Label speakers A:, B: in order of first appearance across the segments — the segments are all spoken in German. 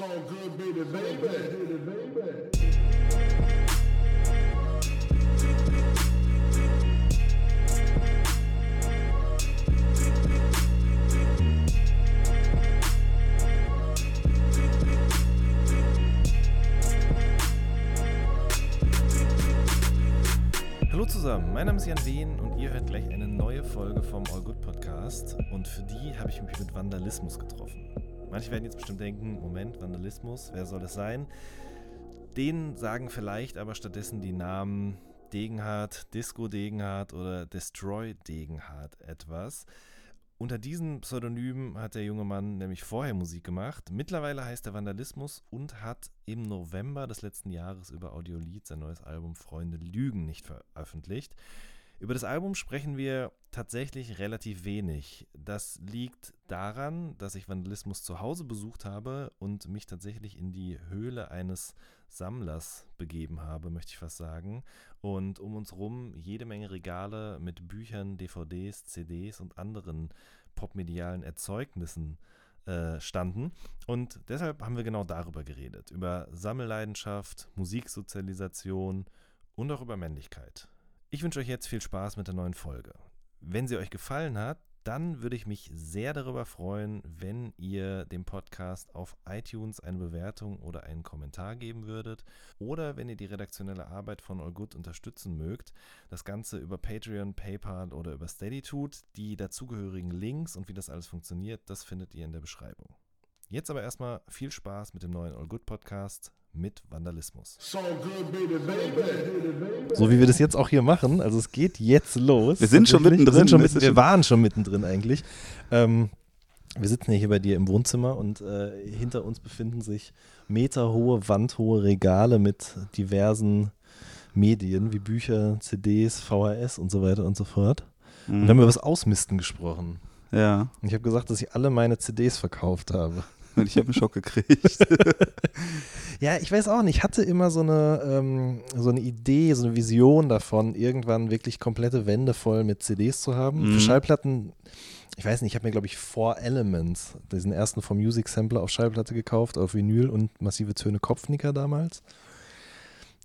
A: So good, baby, baby, baby.
B: Hallo zusammen, mein Name ist Jan Wehn und ihr hört gleich eine neue Folge vom All Good Podcast und für die habe ich mich mit Vandalismus getroffen. Manche werden jetzt bestimmt denken, Moment, Vandalismus, wer soll das sein? Denen sagen vielleicht aber stattdessen die Namen Degenhardt, Disco Degenhardt oder Destroy Degenhardt etwas. Unter diesen Pseudonymen hat der junge Mann nämlich vorher Musik gemacht. Mittlerweile heißt er Vandalismus und hat im November des letzten Jahres über Audiolied sein neues Album Freunde Lügen nicht veröffentlicht. Über das Album sprechen wir tatsächlich relativ wenig. Das liegt daran, dass ich Vandalismus zu Hause besucht habe und mich tatsächlich in die Höhle eines Sammlers begeben habe, möchte ich fast sagen. Und um uns rum jede Menge Regale mit Büchern, DVDs, CDs und anderen popmedialen Erzeugnissen äh, standen. Und deshalb haben wir genau darüber geredet. Über Sammelleidenschaft, Musiksozialisation und auch über Männlichkeit. Ich wünsche euch jetzt viel Spaß mit der neuen Folge. Wenn sie euch gefallen hat, dann würde ich mich sehr darüber freuen, wenn ihr dem Podcast auf iTunes eine Bewertung oder einen Kommentar geben würdet oder wenn ihr die redaktionelle Arbeit von All Good unterstützen mögt. Das Ganze über Patreon, PayPal oder über Steady tut. Die dazugehörigen Links und wie das alles funktioniert, das findet ihr in der Beschreibung. Jetzt aber erstmal viel Spaß mit dem neuen All Good Podcast mit Vandalismus.
A: So good, baby, baby.
B: So wie wir das jetzt auch hier machen. Also es geht jetzt los.
C: Wir sind schon mittendrin.
B: Wir, sind schon
C: ist
B: wir waren schon mittendrin eigentlich. Ähm, wir sitzen ja hier bei dir im Wohnzimmer und äh, hinter uns befinden sich meterhohe, wandhohe Regale mit diversen Medien wie Bücher, CDs, VHS und so weiter und so fort. Und wir haben über das Ausmisten gesprochen.
C: Ja,
B: Und ich habe gesagt, dass ich alle meine CDs verkauft habe.
C: und ich habe einen Schock gekriegt.
B: Ja, ich weiß auch nicht. Ich hatte immer so eine, ähm, so eine Idee, so eine Vision davon, irgendwann wirklich komplette Wände voll mit CDs zu haben.
C: Mhm.
B: Für Schallplatten, ich weiß nicht, ich habe mir, glaube ich, Four Elements, diesen ersten vom Music Sampler auf Schallplatte gekauft, auf Vinyl und massive Töne Kopfnicker damals.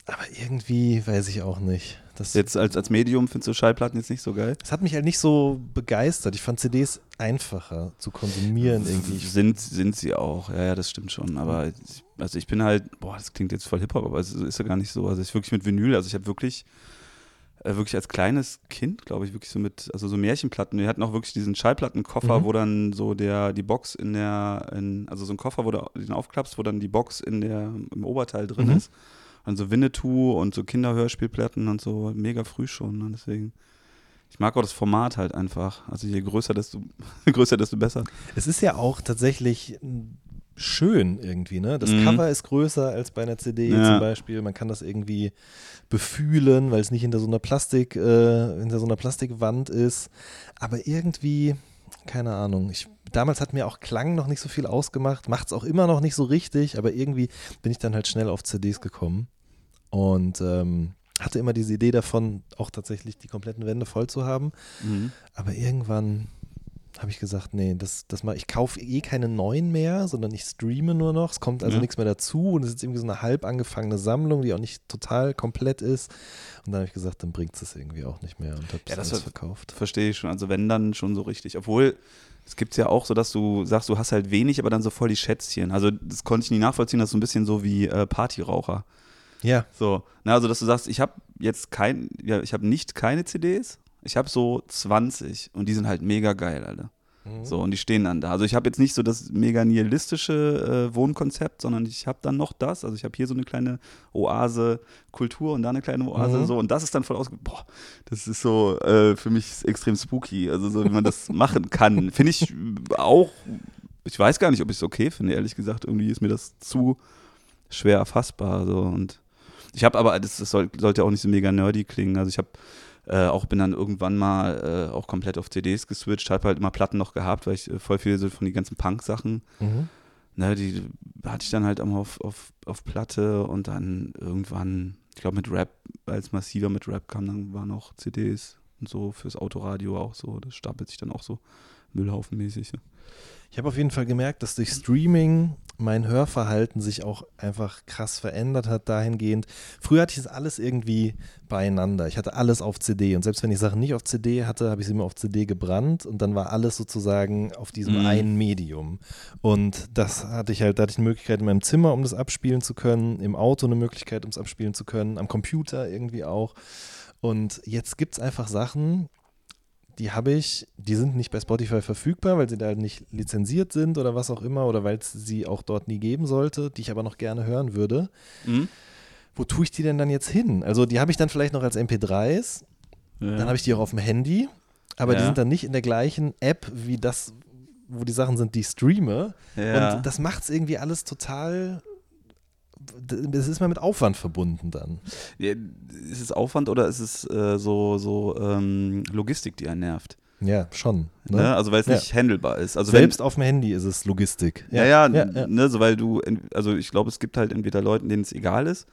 B: Aber irgendwie weiß ich auch nicht. Das,
C: Jetzt als, als Medium findest du Schallplatten jetzt nicht so geil?
B: das hat mich halt nicht so begeistert. Ich fand CDs einfacher zu konsumieren irgendwie.
C: Sind, sind sie auch, ja, ja, das stimmt schon. Aber ich, also ich bin halt, boah, das klingt jetzt voll Hip-Hop, aber es ist ja gar nicht so. Also ich wirklich mit Vinyl, also ich habe wirklich, äh, wirklich als kleines Kind, glaube ich, wirklich so mit, also so Märchenplatten. Wir hatten auch wirklich diesen Schallplattenkoffer,
B: Mhm.
C: wo dann so der, die Box in der, in, also so ein Koffer, wo du den aufklappst, wo dann die Box in der, im Oberteil drin
B: Mhm.
C: ist. Und so Winnetou und so Kinderhörspielplatten und so, mega früh schon. Ne? Deswegen. Ich mag auch das Format halt einfach. Also je größer, desto, größer, desto besser.
B: Es ist ja auch tatsächlich schön irgendwie, ne? Das
C: Mhm.
B: Cover ist größer als bei einer CD
C: Ja.
B: zum Beispiel. Man kann das irgendwie befühlen, weil es nicht hinter so einer Plastik, äh, hinter so einer Plastikwand ist. Aber irgendwie, keine Ahnung. Ich, damals hat mir auch Klang noch nicht so viel ausgemacht, macht es auch immer noch nicht so richtig, aber irgendwie bin ich dann halt schnell auf CDs gekommen und ähm, hatte immer diese Idee davon, auch tatsächlich die kompletten Wände voll zu haben.
C: Mhm.
B: Aber irgendwann habe ich gesagt, nee, das, das mal, ich kaufe eh keine neuen mehr, sondern ich streame nur noch. Es kommt also
C: Ja.
B: nichts mehr dazu und es ist irgendwie so eine halb angefangene Sammlung, die auch nicht total komplett ist. Und dann habe ich gesagt, dann bringt es irgendwie auch nicht mehr und habe
C: Ja,
B: das alles verkauft.
C: Verstehe ich schon. Also wenn dann schon so richtig. Obwohl, es gibt ja auch so, dass du sagst, du hast halt wenig, aber dann so voll die Schätzchen. Also das konnte ich nie nachvollziehen, das ist so ein bisschen so wie äh, Partyraucher.
B: Ja,
C: So, na, also dass du sagst, ich habe jetzt kein, ja, ich habe nicht keine CDs, ich habe so 20 und die sind halt mega geil, Alter.
B: Mhm.
C: So, und die stehen dann da. Also ich habe jetzt nicht so das mega nihilistische äh, Wohnkonzept, sondern ich habe dann noch das. Also ich habe hier so eine kleine Oase Kultur und da eine kleine Oase
B: Mhm.
C: so und das ist dann voll ausge... Boah, das ist so äh, für mich extrem spooky. Also so, wie man das machen kann. Finde ich auch, ich weiß gar nicht, ob ich es okay finde, ehrlich gesagt. Irgendwie ist mir das zu schwer erfassbar. So. Und ich habe aber, das, das soll, sollte auch nicht so mega nerdy klingen. Also ich habe äh, auch bin dann irgendwann mal äh, auch komplett auf CDs geswitcht, habe halt immer Platten noch gehabt, weil ich äh, voll viel so von den ganzen Punk-Sachen,
B: Mhm.
C: ne, die hatte ich dann halt immer auf, auf, auf Platte und dann irgendwann, ich glaube mit Rap, als massiver mit Rap kam, dann waren auch CDs und so fürs Autoradio auch so, das stapelt sich dann auch so Müllhaufenmäßig.
B: Ich habe auf jeden Fall gemerkt, dass durch Streaming mein Hörverhalten sich auch einfach krass verändert hat dahingehend. Früher hatte ich das alles irgendwie beieinander. Ich hatte alles auf CD und selbst wenn ich Sachen nicht auf CD hatte, habe ich sie immer auf CD gebrannt und dann war alles sozusagen auf diesem
C: Mhm.
B: einen Medium. Und das hatte ich halt, da hatte ich eine Möglichkeit in meinem Zimmer, um das abspielen zu können, im Auto eine Möglichkeit, um es abspielen zu können, am Computer irgendwie auch. Und jetzt gibt es einfach Sachen, die habe ich, die sind nicht bei Spotify verfügbar, weil sie da nicht lizenziert sind oder was auch immer oder weil es sie auch dort nie geben sollte, die ich aber noch gerne hören würde.
C: Mhm.
B: Wo tue ich die denn dann jetzt hin? Also die habe ich dann vielleicht noch als MP3s,
C: Ja.
B: dann habe ich die auch auf dem Handy, aber die
C: Ja.
B: sind dann nicht in der gleichen App wie das, wo die Sachen sind, die ich streame.
C: ja.
B: Und das macht es irgendwie alles total. Es ist mal mit Aufwand verbunden dann.
C: Ja, ist es Aufwand oder ist es äh, so, so ähm, Logistik, die einen nervt?
B: Ja, schon. Ne?
C: Ne? Also weil es
B: Ja.
C: nicht handelbar ist. Also
B: Selbst auf dem Handy ist es Logistik.
C: wenn, ja, ja,
B: ja, ja.
C: Ne, so weil du, also ich glaube, es gibt halt entweder Leuten, denen es egal ist.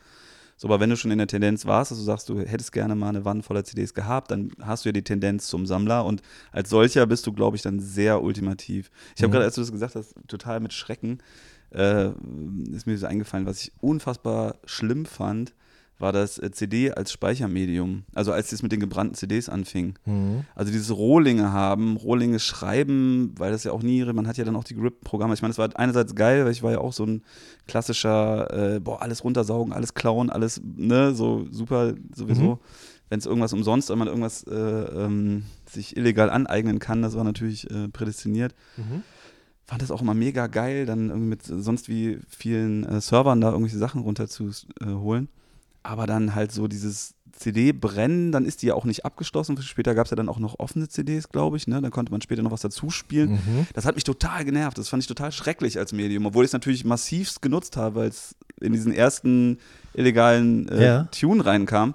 C: So, aber wenn du schon in der Tendenz warst, dass du sagst, du hättest gerne mal eine Wand voller CDs gehabt, dann hast du ja die Tendenz zum Sammler und als solcher bist du, glaube ich, dann sehr ultimativ. Ich habe
B: Mhm.
C: gerade, als du das gesagt hast, total mit Schrecken, äh, ist mir so eingefallen, was ich unfassbar schlimm fand, war das äh, CD als Speichermedium. Also als es mit den gebrannten CDs anfing.
B: Mhm.
C: Also dieses Rohlinge haben, Rohlinge schreiben, weil das ja auch nie, man hat ja dann auch die Grip-Programme. Ich meine, das war einerseits geil, weil ich war ja auch so ein klassischer, äh, boah, alles runtersaugen, alles klauen, alles, ne, so super sowieso.
B: Mhm.
C: Wenn es irgendwas umsonst, wenn man irgendwas äh, ähm, sich illegal aneignen kann, das war natürlich äh, prädestiniert.
B: Mhm.
C: Fand das auch immer mega geil, dann irgendwie mit sonst wie vielen äh, Servern da irgendwelche Sachen runter zu äh. Aber dann halt so dieses CD brennen, dann ist die ja auch nicht abgeschlossen. Später gab es ja dann auch noch offene CDs, glaube ich. Ne? Dann konnte man später noch was dazu spielen.
B: Mhm.
C: Das hat mich total genervt. Das fand ich total schrecklich als Medium, obwohl ich es natürlich massivst genutzt habe, weil es in diesen ersten illegalen äh,
B: Ja.
C: Tune reinkam.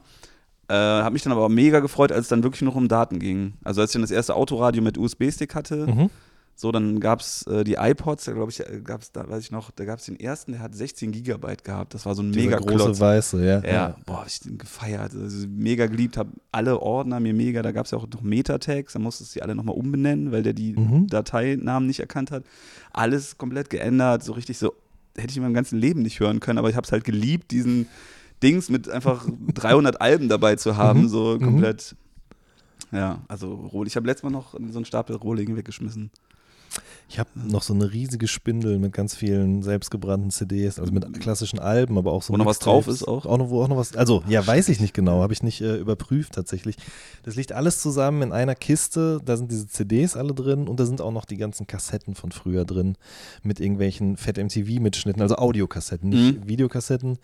C: Äh, habe mich dann aber mega gefreut, als es dann wirklich noch um Daten ging. Also als ich dann das erste Autoradio mit USB-Stick hatte,
B: Mhm.
C: So, dann gab es äh, die iPods, da glaube ich, gab es, da weiß ich noch, da gab es den ersten, der hat 16 Gigabyte gehabt. Das war so ein
B: Dieser
C: mega
B: große
C: Klotz.
B: weiße, ja.
C: Ja, boah, hab ich den gefeiert. Also mega geliebt, habe alle Ordner mir mega, da gab es ja auch noch Meta-Tags, da musstest du die alle nochmal umbenennen, weil der die
B: Mhm.
C: Dateinamen nicht erkannt hat. Alles komplett geändert, so richtig so, hätte ich in meinem ganzen Leben nicht hören können, aber ich habe es halt geliebt, diesen Dings mit einfach 300 Alben dabei zu haben,
B: Mhm.
C: so
B: Mhm.
C: komplett. Ja, also Roh- ich habe letztes Mal noch so einen Stapel Rohlinge weggeschmissen.
B: Ich habe noch so eine riesige Spindel mit ganz vielen selbstgebrannten CDs, also mit klassischen Alben, aber auch so
C: Wo noch was drauf ist auch?
B: auch noch, wo auch noch was, also ja, weiß ich nicht genau, habe ich nicht äh, überprüft tatsächlich. Das liegt alles zusammen in einer Kiste, da sind diese CDs alle drin und da sind auch noch die ganzen Kassetten von früher drin mit irgendwelchen Fett MTV Mitschnitten, also Audiokassetten, nicht
C: Mhm.
B: Videokassetten,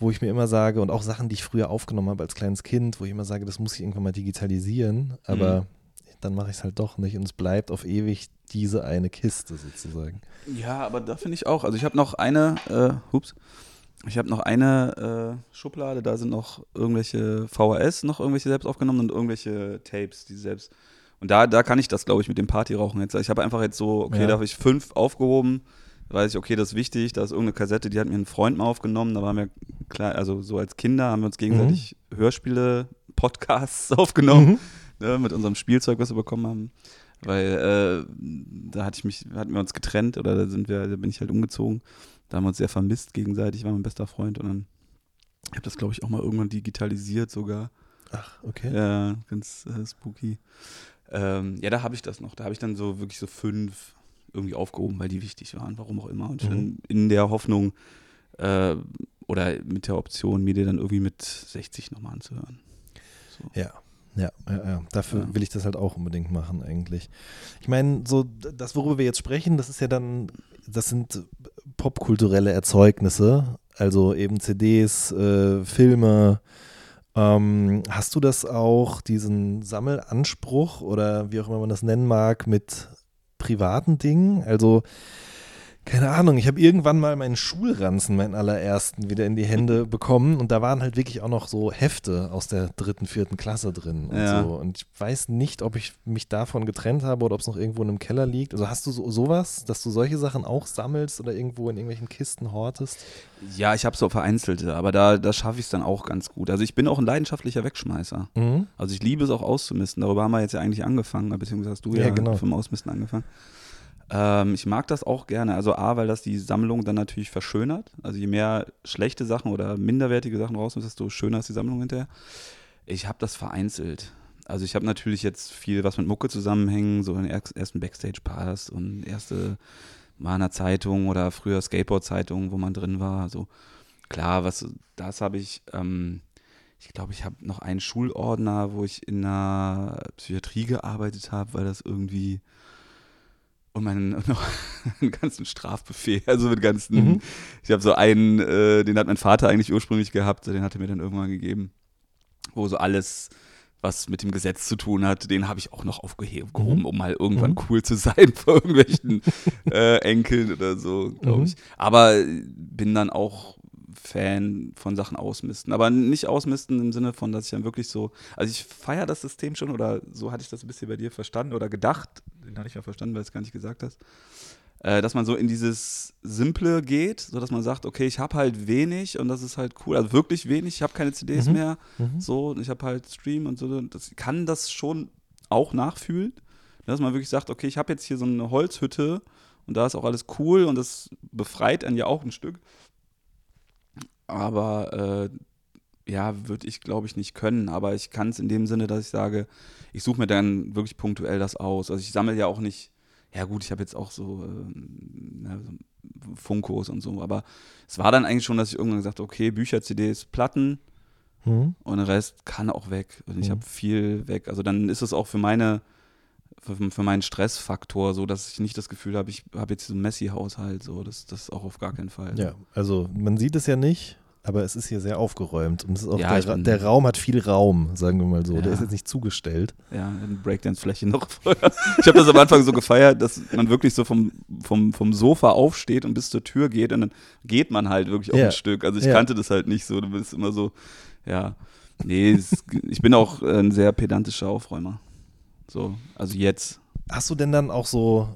B: wo ich mir immer sage und auch Sachen, die ich früher aufgenommen habe als kleines Kind, wo ich immer sage, das muss ich irgendwann mal digitalisieren, aber
C: Mhm.
B: Dann mache ich es halt doch nicht und es bleibt auf ewig diese eine Kiste sozusagen.
C: Ja, aber da finde ich auch. Also ich habe noch eine, äh, hups, ich habe noch eine äh, Schublade, da sind noch irgendwelche VHS, noch irgendwelche selbst aufgenommen und irgendwelche Tapes, die selbst. Und da, da kann ich das, glaube ich, mit dem Partyrauchen jetzt. Ich habe einfach jetzt so, okay,
B: Ja.
C: da habe ich fünf aufgehoben. Weiß ich, okay, das ist wichtig, da ist irgendeine Kassette, die hat mir ein Freund mal aufgenommen. Da waren wir klar, also so als Kinder haben wir uns gegenseitig Hörspiele, Podcasts aufgenommen ne, mit unserem Spielzeug, was wir bekommen haben. Weil äh, da hatte ich mich, hatten wir uns getrennt oder da sind wir, da bin ich halt umgezogen. Da haben wir uns sehr vermisst gegenseitig, war mein bester Freund und dann ich habe das, glaube ich, auch mal irgendwann digitalisiert sogar.
B: Ach, okay.
C: Ja, ganz äh, spooky. Ähm, ja, da habe ich das noch. Da habe ich dann so wirklich so fünf irgendwie aufgehoben, weil die wichtig waren, warum auch immer. Und
B: Mhm.
C: dann in der Hoffnung äh, oder mit der Option, mir die dann irgendwie mit 60 nochmal anzuhören. So.
B: Ja. Ja, ja, ja. Dafür
C: Ja.
B: will ich das halt auch unbedingt machen, eigentlich. Ich meine, so das, worüber wir jetzt sprechen, das ist ja dann, das sind popkulturelle Erzeugnisse, also eben CDs, äh, Filme. Ähm, hast du das auch, diesen Sammelanspruch oder wie auch immer man das nennen mag, mit privaten Dingen? Also
D: Keine Ahnung, ich habe irgendwann mal meinen Schulranzen, meinen allerersten, wieder in die Hände bekommen und da waren halt wirklich auch noch so Hefte aus der dritten, vierten Klasse drin und
C: Ja.
D: so. Und ich weiß nicht, ob ich mich davon getrennt habe oder ob es noch irgendwo in einem Keller liegt. Also hast du so, sowas, dass du solche Sachen auch sammelst oder irgendwo in irgendwelchen Kisten hortest?
C: Ja, ich habe so vereinzelte, aber da, da schaffe ich es dann auch ganz gut. Also ich bin auch ein leidenschaftlicher Wegschmeißer.
D: Mhm.
C: Also ich liebe es auch auszumisten. Darüber haben wir jetzt ja eigentlich angefangen, beziehungsweise hast du
D: Ja,
C: ja,
D: genau.
C: vom Ausmisten angefangen. Ähm, ich mag das auch gerne. Also A, weil das die Sammlung dann natürlich verschönert. Also je mehr schlechte Sachen oder minderwertige Sachen rausnimmst, desto schöner ist die Sammlung hinterher. Ich habe das vereinzelt. Also ich habe natürlich jetzt viel, was mit Mucke zusammenhängt, so den er- ersten Backstage-Pass und erste einer Zeitung oder früher Skateboard-Zeitung, wo man drin war. Also klar, was das habe ich, ähm, ich glaube, ich habe noch einen Schulordner, wo ich in einer Psychiatrie gearbeitet habe, weil das irgendwie und meinen und noch einen ganzen Strafbefehl, also mit ganzen,
D: Mhm.
C: ich habe so einen, äh, den hat mein Vater eigentlich ursprünglich gehabt, den hat er mir dann irgendwann gegeben, wo so alles, was mit dem Gesetz zu tun hat, den habe ich auch noch aufgehoben,
D: Mhm.
C: um mal irgendwann
D: Mhm.
C: cool zu sein vor irgendwelchen äh, Enkeln oder so, glaube
D: Mhm.
C: ich. Aber bin dann auch Fan von Sachen ausmisten. Aber nicht ausmisten im Sinne von, dass ich dann wirklich so, also ich feiere das System schon oder so hatte ich das ein bisschen bei dir verstanden oder gedacht, den hatte ich ja verstanden, weil du es gar nicht gesagt hast, äh, dass man so in dieses Simple geht, so dass man sagt, okay, ich habe halt wenig und das ist halt cool, also wirklich wenig, ich habe keine CDs
D: Mhm.
C: mehr,
D: Mhm.
C: so, und ich habe halt Stream und so, das kann das schon auch nachfühlen, dass man wirklich sagt, okay, ich habe jetzt hier so eine Holzhütte und da ist auch alles cool und das befreit einen ja auch ein Stück. Aber äh, ja, würde ich glaube ich nicht können, aber ich kann es in dem Sinne, dass ich sage, ich suche mir dann wirklich punktuell das aus. Also ich sammle ja auch nicht, ja gut, ich habe jetzt auch so, ja, so Funkos und so, aber es war dann eigentlich schon, dass ich irgendwann gesagt habe, okay, Bücher, CDs, Platten,
D: Mhm.
C: und der Rest kann auch weg. Und ich
D: Mhm.
C: habe viel weg. Also dann ist es auch für meine, für, für meinen Stressfaktor so, dass ich nicht das Gefühl habe, ich habe jetzt so einen Messi-Haushalt. So, das, das auch auf gar keinen Fall.
D: Ja, also man sieht es ja nicht, aber es ist hier sehr aufgeräumt und es ist auch
C: Ja,
D: der,
C: bin-
D: der Raum hat viel Raum, sagen wir mal so. Der
C: Ja.
D: ist jetzt nicht zugestellt.
C: Ja, eine Breakdance-Fläche noch vorher. Ich habe das am Anfang so gefeiert, dass man wirklich so vom, vom, vom Sofa aufsteht und bis zur Tür geht und dann geht man halt wirklich auch
D: Ja.
C: ein Stück. Also ich kannte das halt nicht so. Du bist immer so, ja. Nee, es, ich bin auch ein sehr pedantischer Aufräumer. So, also jetzt.
D: Hast du denn dann auch so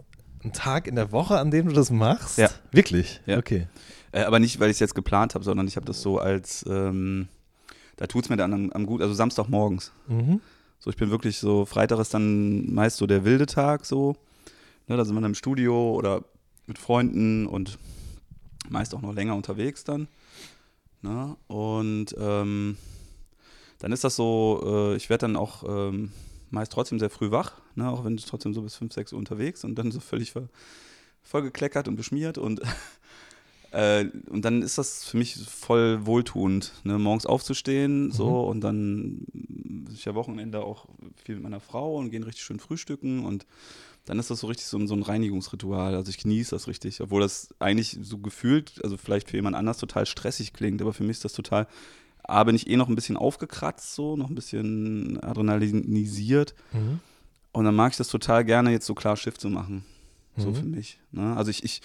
D: einen Tag in der Woche, an dem du das machst?
C: Ja.
D: Wirklich?
C: Ja.
D: Okay.
C: Äh, aber nicht, weil ich es jetzt geplant habe, sondern ich habe das so als, ähm, da tut es mir dann am, am gut, also Samstagmorgens.
D: Mhm.
C: So, ich bin wirklich so, Freitag ist dann meist so der wilde Tag so. Ne, da sind wir dann im Studio oder mit Freunden und meist auch noch länger unterwegs dann. Ne? Und ähm, dann ist das so, äh, ich werde dann auch ähm, meist trotzdem sehr früh wach, ne? auch wenn ich trotzdem so bis 5, 6 Uhr unterwegs und dann so völlig ver, vollgekleckert und beschmiert und äh, und dann ist das für mich voll wohltuend, ne? morgens aufzustehen so und dann ich ja Wochenende auch viel mit meiner Frau und gehen richtig schön frühstücken und dann ist das so richtig so ein, so ein Reinigungsritual. Also ich genieße das richtig, obwohl das eigentlich so gefühlt, also vielleicht für jemand anders total stressig klingt, aber für mich ist das total, A, bin ich eh noch ein bisschen aufgekratzt, so, noch ein bisschen adrenalinisiert.
D: Mhm.
C: Und dann mag ich das total gerne, jetzt so klar Schiff zu machen. So
D: Mhm.
C: für mich. Ne? Also ich, ich,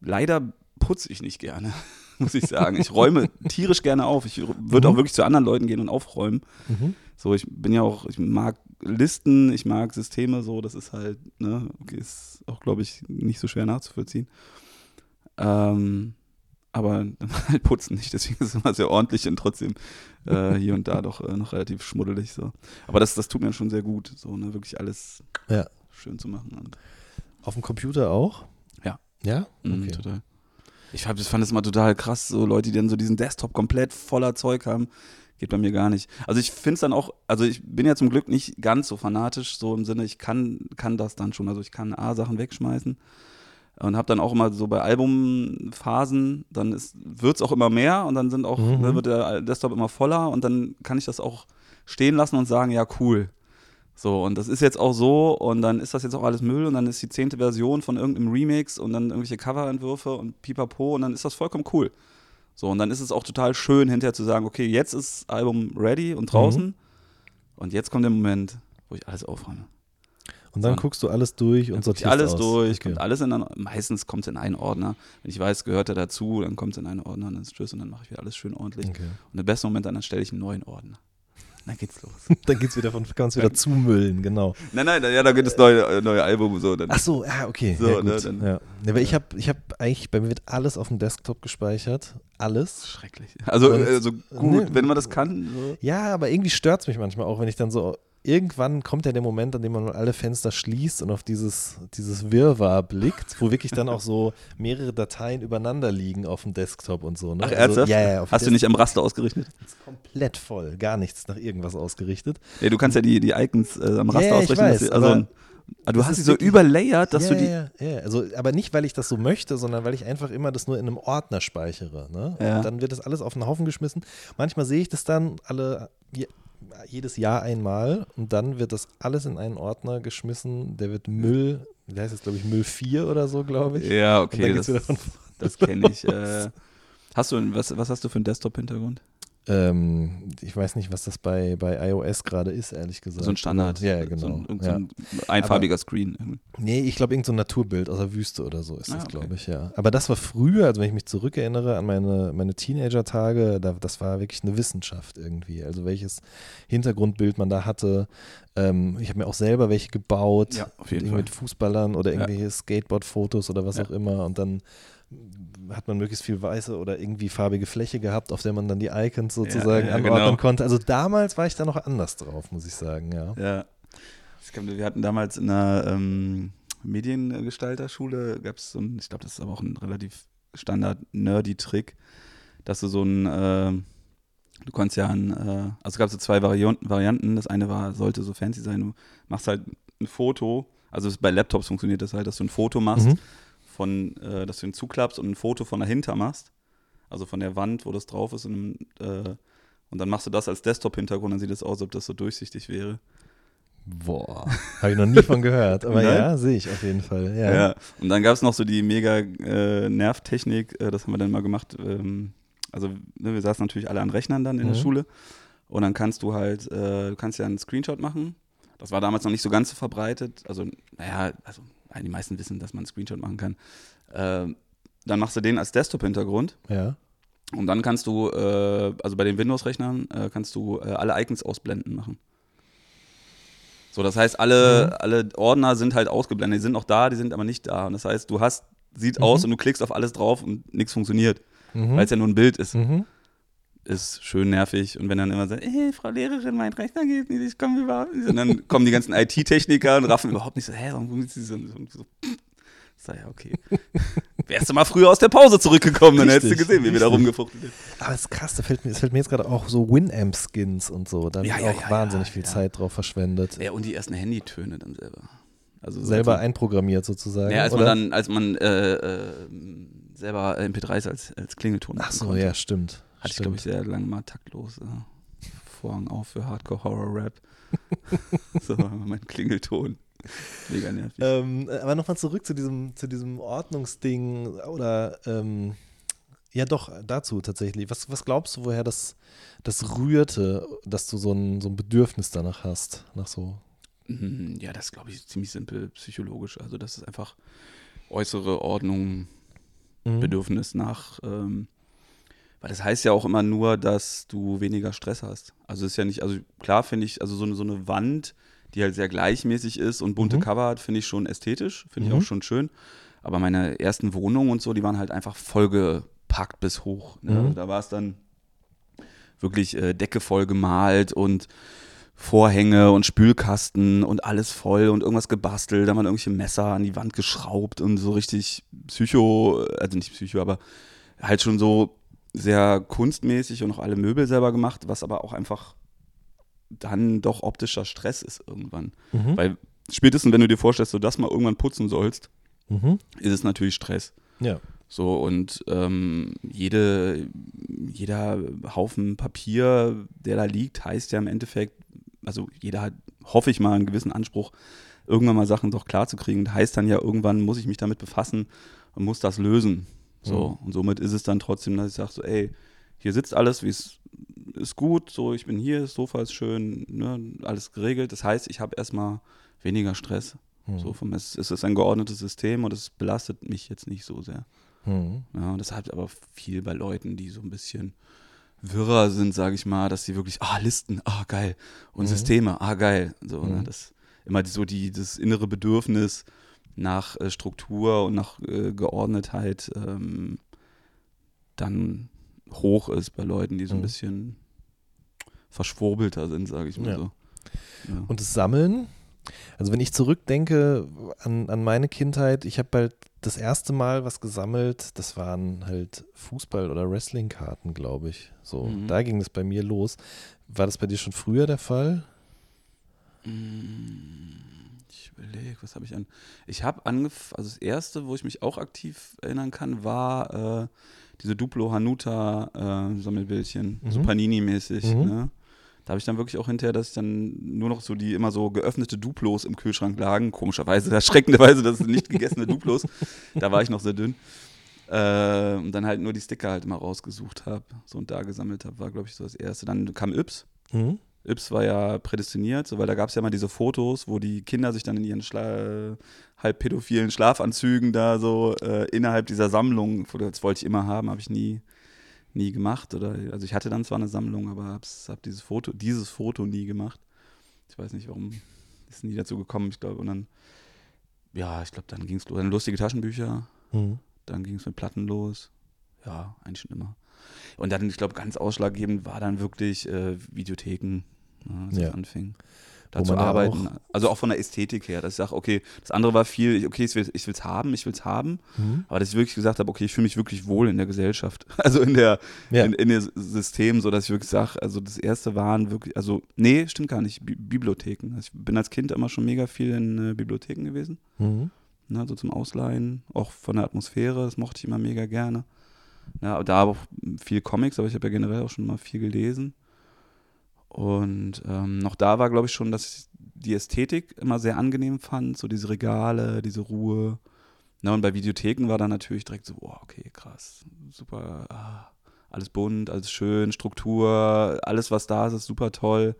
C: leider putze ich nicht gerne, muss ich sagen. Ich räume tierisch gerne auf. Ich würde
D: Mhm.
C: auch wirklich zu anderen Leuten gehen und aufräumen.
D: Mhm.
C: So, ich bin ja auch, ich mag Listen, ich mag Systeme, so, das ist halt, ne, ist auch, glaube ich, nicht so schwer nachzuvollziehen. Ähm, aber dann halt putzen nicht, deswegen ist es immer sehr ordentlich und trotzdem äh, hier und da doch äh, noch relativ schmuddelig, so. Aber das, das tut mir schon sehr gut, so, ne, wirklich alles
D: Ja.
C: schön zu machen.
D: Auf dem Computer auch?
C: Ja.
D: Ja?
C: Mhm,
D: Okay.
C: total. Ich fand, fand das immer total krass, so Leute, die dann so diesen Desktop komplett voller Zeug haben. Geht bei mir gar nicht. Also ich finde es dann auch, also ich bin ja zum Glück nicht ganz so fanatisch, so im Sinne, ich kann, kann das dann schon. Also ich kann A-Sachen wegschmeißen und habe dann auch immer so bei Albumphasen, dann wird es auch immer mehr und dann sind auch,
D: Mhm.
C: ne, wird der Desktop immer voller und dann kann ich das auch stehen lassen und sagen, ja, cool. So, und das ist jetzt auch so und dann ist das jetzt auch alles Müll und dann ist die zehnte Version von irgendeinem Remix und dann irgendwelche Coverentwürfe und pipapo und dann ist das vollkommen cool. So, und dann ist es auch total schön, hinterher zu sagen, okay, jetzt ist das Album ready und draußen und jetzt kommt der Moment, wo ich alles aufräume.
B: Und dann
C: So.
B: guckst du alles durch und sortierst
C: alles
B: aus.
C: durch,
B: Okay.
C: kommt alles in einen, meistens kommt es in einen Ordner. Wenn ich weiß, gehört er dazu, dann kommt es in einen Ordner, dann ist Tschüss und dann mache ich wieder alles schön ordentlich.
B: Okay.
C: Und im besten Moment dann, dann stelle ich einen neuen Ordner. Dann geht's los.
B: Dann geht's wieder von, kann man es wieder zumüllen, genau.
C: nein, nein, ja, da geht das neue, äh, neue Album und so. Dann,
B: Ach so, ja, okay.
C: So,
B: ja, gut.
C: ne, dann-
B: ja. Ja, weil ich habe ich hab eigentlich, bei mir wird alles auf dem Desktop gespeichert. Alles.
C: schrecklich. Also,
B: Und-
C: äh, so gut,
B: Nee.
C: wenn man das kann. So.
B: Ja, aber irgendwie stört es mich manchmal auch, wenn ich dann so. Irgendwann kommt ja der Moment, an dem man alle Fenster schließt und auf dieses, dieses Wirrwarr blickt, wo wirklich dann auch so mehrere Dateien übereinander liegen auf dem Desktop und so. Ne?
C: Ach, ernsthaft?
B: ja, ja, dem
C: Hast du nicht am Raster ausgerichtet?
B: Desktop komplett voll, gar nichts nach irgendwas ausgerichtet.
C: Ja, du kannst ja die, die Icons äh, am Raster
B: Ja, ja, ich
C: ausrichten. dass
B: weiß,
C: sie- also, ah, du hast
B: ist
C: sie so überlayert, dass
B: ja,
C: du die.
B: Ja, ja, ja. Also, aber nicht, weil ich das so möchte, sondern weil ich einfach immer das nur in einem Ordner speichere. Ne?
C: Ja.
B: Und dann wird das alles auf den Haufen geschmissen. Manchmal sehe ich das dann alle jedes Jahr einmal und dann wird das alles in einen Ordner geschmissen. Der wird Müll, der heißt jetzt glaube ich Müll 4 oder so, glaube ich.
C: Ja, okay, das, das kenne ich. Äh, hast du, was, was hast du für einen Desktop-Hintergrund?
B: Ähm, ich weiß nicht, was das bei, bei iOS gerade ist, ehrlich gesagt.
C: So ein Standard.
B: Ja, ja,
C: So
B: genau.
C: ein,
B: ja.
C: ein einfarbiger Screen.
B: Nee, ich glaube, irgendein so Naturbild aus der Wüste oder so ist
C: Ah,
B: das,
C: okay.
B: glaube ich, ja. Aber das war früher, also wenn ich mich zurückerinnere an meine, meine Teenager-Tage, da, das war wirklich eine Wissenschaft irgendwie. Also welches Hintergrundbild man da hatte. Ähm, ich habe mir auch selber welche gebaut.
C: Ja, auf jeden Fall.
B: Mit Fußballern oder irgendwelche Skateboard-Fotos oder was auch immer. Und dann hat man möglichst viel weiße oder irgendwie farbige Fläche gehabt, auf der man dann die Icons sozusagen
C: ja,
B: anordnen
C: genau.
B: konnte. Also damals war ich da noch anders drauf, muss ich sagen, ja.
C: Ja. Ich glaub, wir hatten damals in einer ähm, Mediengestalterschule, gab es so ein, ich glaube, das ist aber auch ein relativ Standard-Nerdy-Trick, dass du so ein, äh, du konntest ja ein, äh, also es gab so zwei Varianten, Varianten. Das eine war, sollte so fancy sein, du machst halt ein Foto, also es- bei Laptops funktioniert das halt, dass du ein Foto machst
B: Mhm.
C: Von, äh, dass du ihn zuklappst und ein Foto von dahinter machst, also von der Wand, wo das drauf ist und, äh, und dann machst du das als Desktop-Hintergrund, dann sieht es aus, als ob das so durchsichtig wäre.
B: Boah, habe ich noch nie von gehört. Aber
C: Nein?
B: ja, sehe ich auf jeden Fall. Ja.
C: Ja. Und dann gab es noch so die mega äh, Nervtechnik, äh, das haben wir dann mal gemacht. Ähm, also ne, wir saßen natürlich alle an Rechnern dann in der
B: Mhm.
C: Schule und dann kannst du halt, äh, du kannst ja einen Screenshot machen. Das war damals noch nicht so ganz so verbreitet. Also, naja, also ja, die meisten wissen, dass man einen Screenshot machen kann. Ähm, dann machst du den als Desktop-Hintergrund
B: ja.
C: und dann kannst du, äh, also bei den Windows-Rechnern, äh, kannst du äh, alle Icons ausblenden machen. So, das heißt, alle,
B: Mhm.
C: alle Ordner sind halt ausgeblendet. Die sind noch da, die sind aber nicht da. Und das heißt, du hast, sieht
B: Mhm.
C: aus und du klickst auf alles drauf und nichts funktioniert,
B: Mhm.
C: weil es ja nur ein Bild ist. Ist schön nervig. Und wenn dann immer sagt, ey, Frau Lehrerin, mein Rechner geht nicht, ich komme überhaupt nicht. Und dann kommen die ganzen IT-Techniker und raffen überhaupt nicht so, hä, warum ist sie so, so, so. Sag ja, okay. Wärst du mal früher aus der Pause zurückgekommen, dann hättest du gesehen, wie wir da rumgefuchtelt sind.
B: Aber es ist krass, da fällt mir, es fällt mir jetzt gerade auch so Winamp-Skins und so. Da
C: Ja,
B: wird
C: ja,
B: auch
C: ja,
B: wahnsinnig viel. Zeit drauf verschwendet.
C: Ja, und die ersten Handytöne dann selber. Also
B: Selber
C: man,
B: einprogrammiert sozusagen.
C: ja, als
B: oder?
C: man dann, als man äh, äh, selber MP3s als, als Klingelton
B: Ach so, ja, stimmt.
C: Hatte ich,
B: stimmt.
C: glaube ich, sehr lange mal taktlos. Äh, Vorhang auf für Hardcore-Horror-Rap. so, mein Klingelton. Mega nervig.
B: Ähm, aber nochmal zurück zu diesem, zu diesem Ordnungsding oder ähm, ja doch, dazu tatsächlich. Was, was glaubst du, woher das, das rührte, dass du so ein, so ein Bedürfnis danach hast? Nach so.
C: Mhm, Ja, das ist, glaube ich, ziemlich simpel psychologisch. Also, das ist einfach äußere Ordnung,
B: Mhm.
C: Bedürfnis nach. Ähm, weil das heißt ja auch immer nur, dass du weniger Stress hast. Also ist ja nicht, also klar finde ich, also so eine, so eine Wand, die halt sehr gleichmäßig ist und bunte
B: Mhm.
C: Cover hat, finde ich schon ästhetisch, finde
B: Mhm.
C: ich auch schon schön. Aber meine ersten Wohnungen und so, die waren halt einfach vollgepackt bis hoch. Ne?
B: Mhm.
C: Also da war es dann wirklich äh, Decke voll gemalt und Vorhänge und Spülkasten und alles voll und irgendwas gebastelt, da waren irgendwelche Messer an die Wand geschraubt und so richtig Psycho, also nicht Psycho, aber halt schon so sehr kunstmäßig und auch alle Möbel selber gemacht, was aber auch einfach dann doch optischer Stress ist irgendwann.
B: Mhm.
C: Weil spätestens, wenn du dir vorstellst, du das mal irgendwann putzen sollst,
B: Mhm.
C: ist es natürlich Stress.
B: Ja.
C: So, und ähm, jede, jeder Haufen Papier, der da liegt, heißt ja im Endeffekt, also jeder hat, hoffe ich mal, einen gewissen Anspruch, irgendwann mal Sachen doch klar zu kriegen. Und heißt dann ja, irgendwann muss ich mich damit befassen und muss das lösen. So, und somit ist es dann trotzdem, dass ich sage, so, ey, hier sitzt alles, wie es ist gut, so, ich bin hier, das Sofa ist schön, ne, alles geregelt. Das heißt, ich habe erstmal weniger Stress.
B: Hm.
C: So vom, es, es ist ein geordnetes System und es belastet mich jetzt nicht so sehr.
B: Hm.
C: Ja, und das hat aber viel bei Leuten, die so ein bisschen wirrer sind, sage ich mal, dass sie wirklich, ah, Listen, ah, geil. Und
B: Mhm.
C: Systeme, ah, geil. So, ne,
B: Mhm.
C: das immer so die, das innere Bedürfnis nach äh, Struktur und nach äh, Geordnetheit ähm, dann hoch ist bei Leuten, die so ein
B: Mhm.
C: bisschen verschwurbelter sind, sage ich mal
B: Ja.
C: so. Ja.
B: Und das Sammeln, also wenn ich zurückdenke an, an meine Kindheit, ich habe halt das erste Mal was gesammelt, das waren halt Fußball- oder Wrestling-Karten, glaube ich. So,
C: Mhm.
B: da ging es bei mir los. War das bei dir schon früher der Fall?
C: Mm, Ich überlege, was habe ich an. Ich habe angefangen, also das erste, wo ich mich auch aktiv erinnern kann, war äh, diese Duplo Hanuta äh, Sammelbildchen,
B: Mhm.
C: so Panini-mäßig.
B: Mhm.
C: Ne? Da habe ich dann wirklich auch hinterher, dass ich dann nur noch so die immer so geöffnete Duplos im Kühlschrank lagen. Komischerweise, erschreckenderweise, das sind nicht gegessene Duplos. Da war ich noch sehr dünn. Äh, und dann halt nur die Sticker halt immer rausgesucht habe. So und da gesammelt habe, war, glaube ich, so das erste. Dann kam Yps.
B: Mhm.
C: Yps war ja prädestiniert, so, weil da gab es ja mal diese Fotos, wo die Kinder sich dann in ihren Schla halb pädophilen Schlafanzügen da so äh, innerhalb dieser Sammlung, das wollte ich immer haben, habe ich nie, nie gemacht. Oder, also ich hatte dann zwar eine Sammlung, aber habe hab dieses Foto, dieses Foto nie gemacht. Ich weiß nicht, warum ist nie dazu gekommen, ich glaube. Und dann, ja, ich glaube, dann ging es los. Dann lustige Taschenbücher,
B: Mhm.
C: dann ging es mit Platten los. Ja, eigentlich schon immer. Und dann, ich glaube, ganz ausschlaggebend war dann wirklich äh, Videotheken, ja, als
B: Ja.
C: anfing. Da zu arbeiten. Also auch von der Ästhetik her, dass ich sage, okay, das andere war viel, ich- okay, ich will es haben, ich will es haben.
B: Mhm.
C: Aber dass ich wirklich gesagt habe, okay, ich fühle mich wirklich wohl in der Gesellschaft. Also in der,
B: Ja.
C: in, in dem System, so dass ich wirklich sage, also das erste waren wirklich, also, nee, stimmt gar nicht, Bi Bibliotheken. Also ich bin als Kind immer schon mega viel in äh, Bibliotheken gewesen.
B: Mhm.
C: Ne, so zum Ausleihen, auch von der Atmosphäre, das mochte ich immer mega gerne. Ja, aber da auch viel Comics, aber ich habe ja generell auch schon mal viel gelesen. Und ähm, noch da war, glaube ich, schon, dass ich die Ästhetik immer sehr angenehm fand, so diese Regale, diese Ruhe. Na, und bei Videotheken war dann natürlich direkt so, oh, okay, krass, super, ah, alles bunt, alles schön, Struktur, alles, was da ist, ist super toll.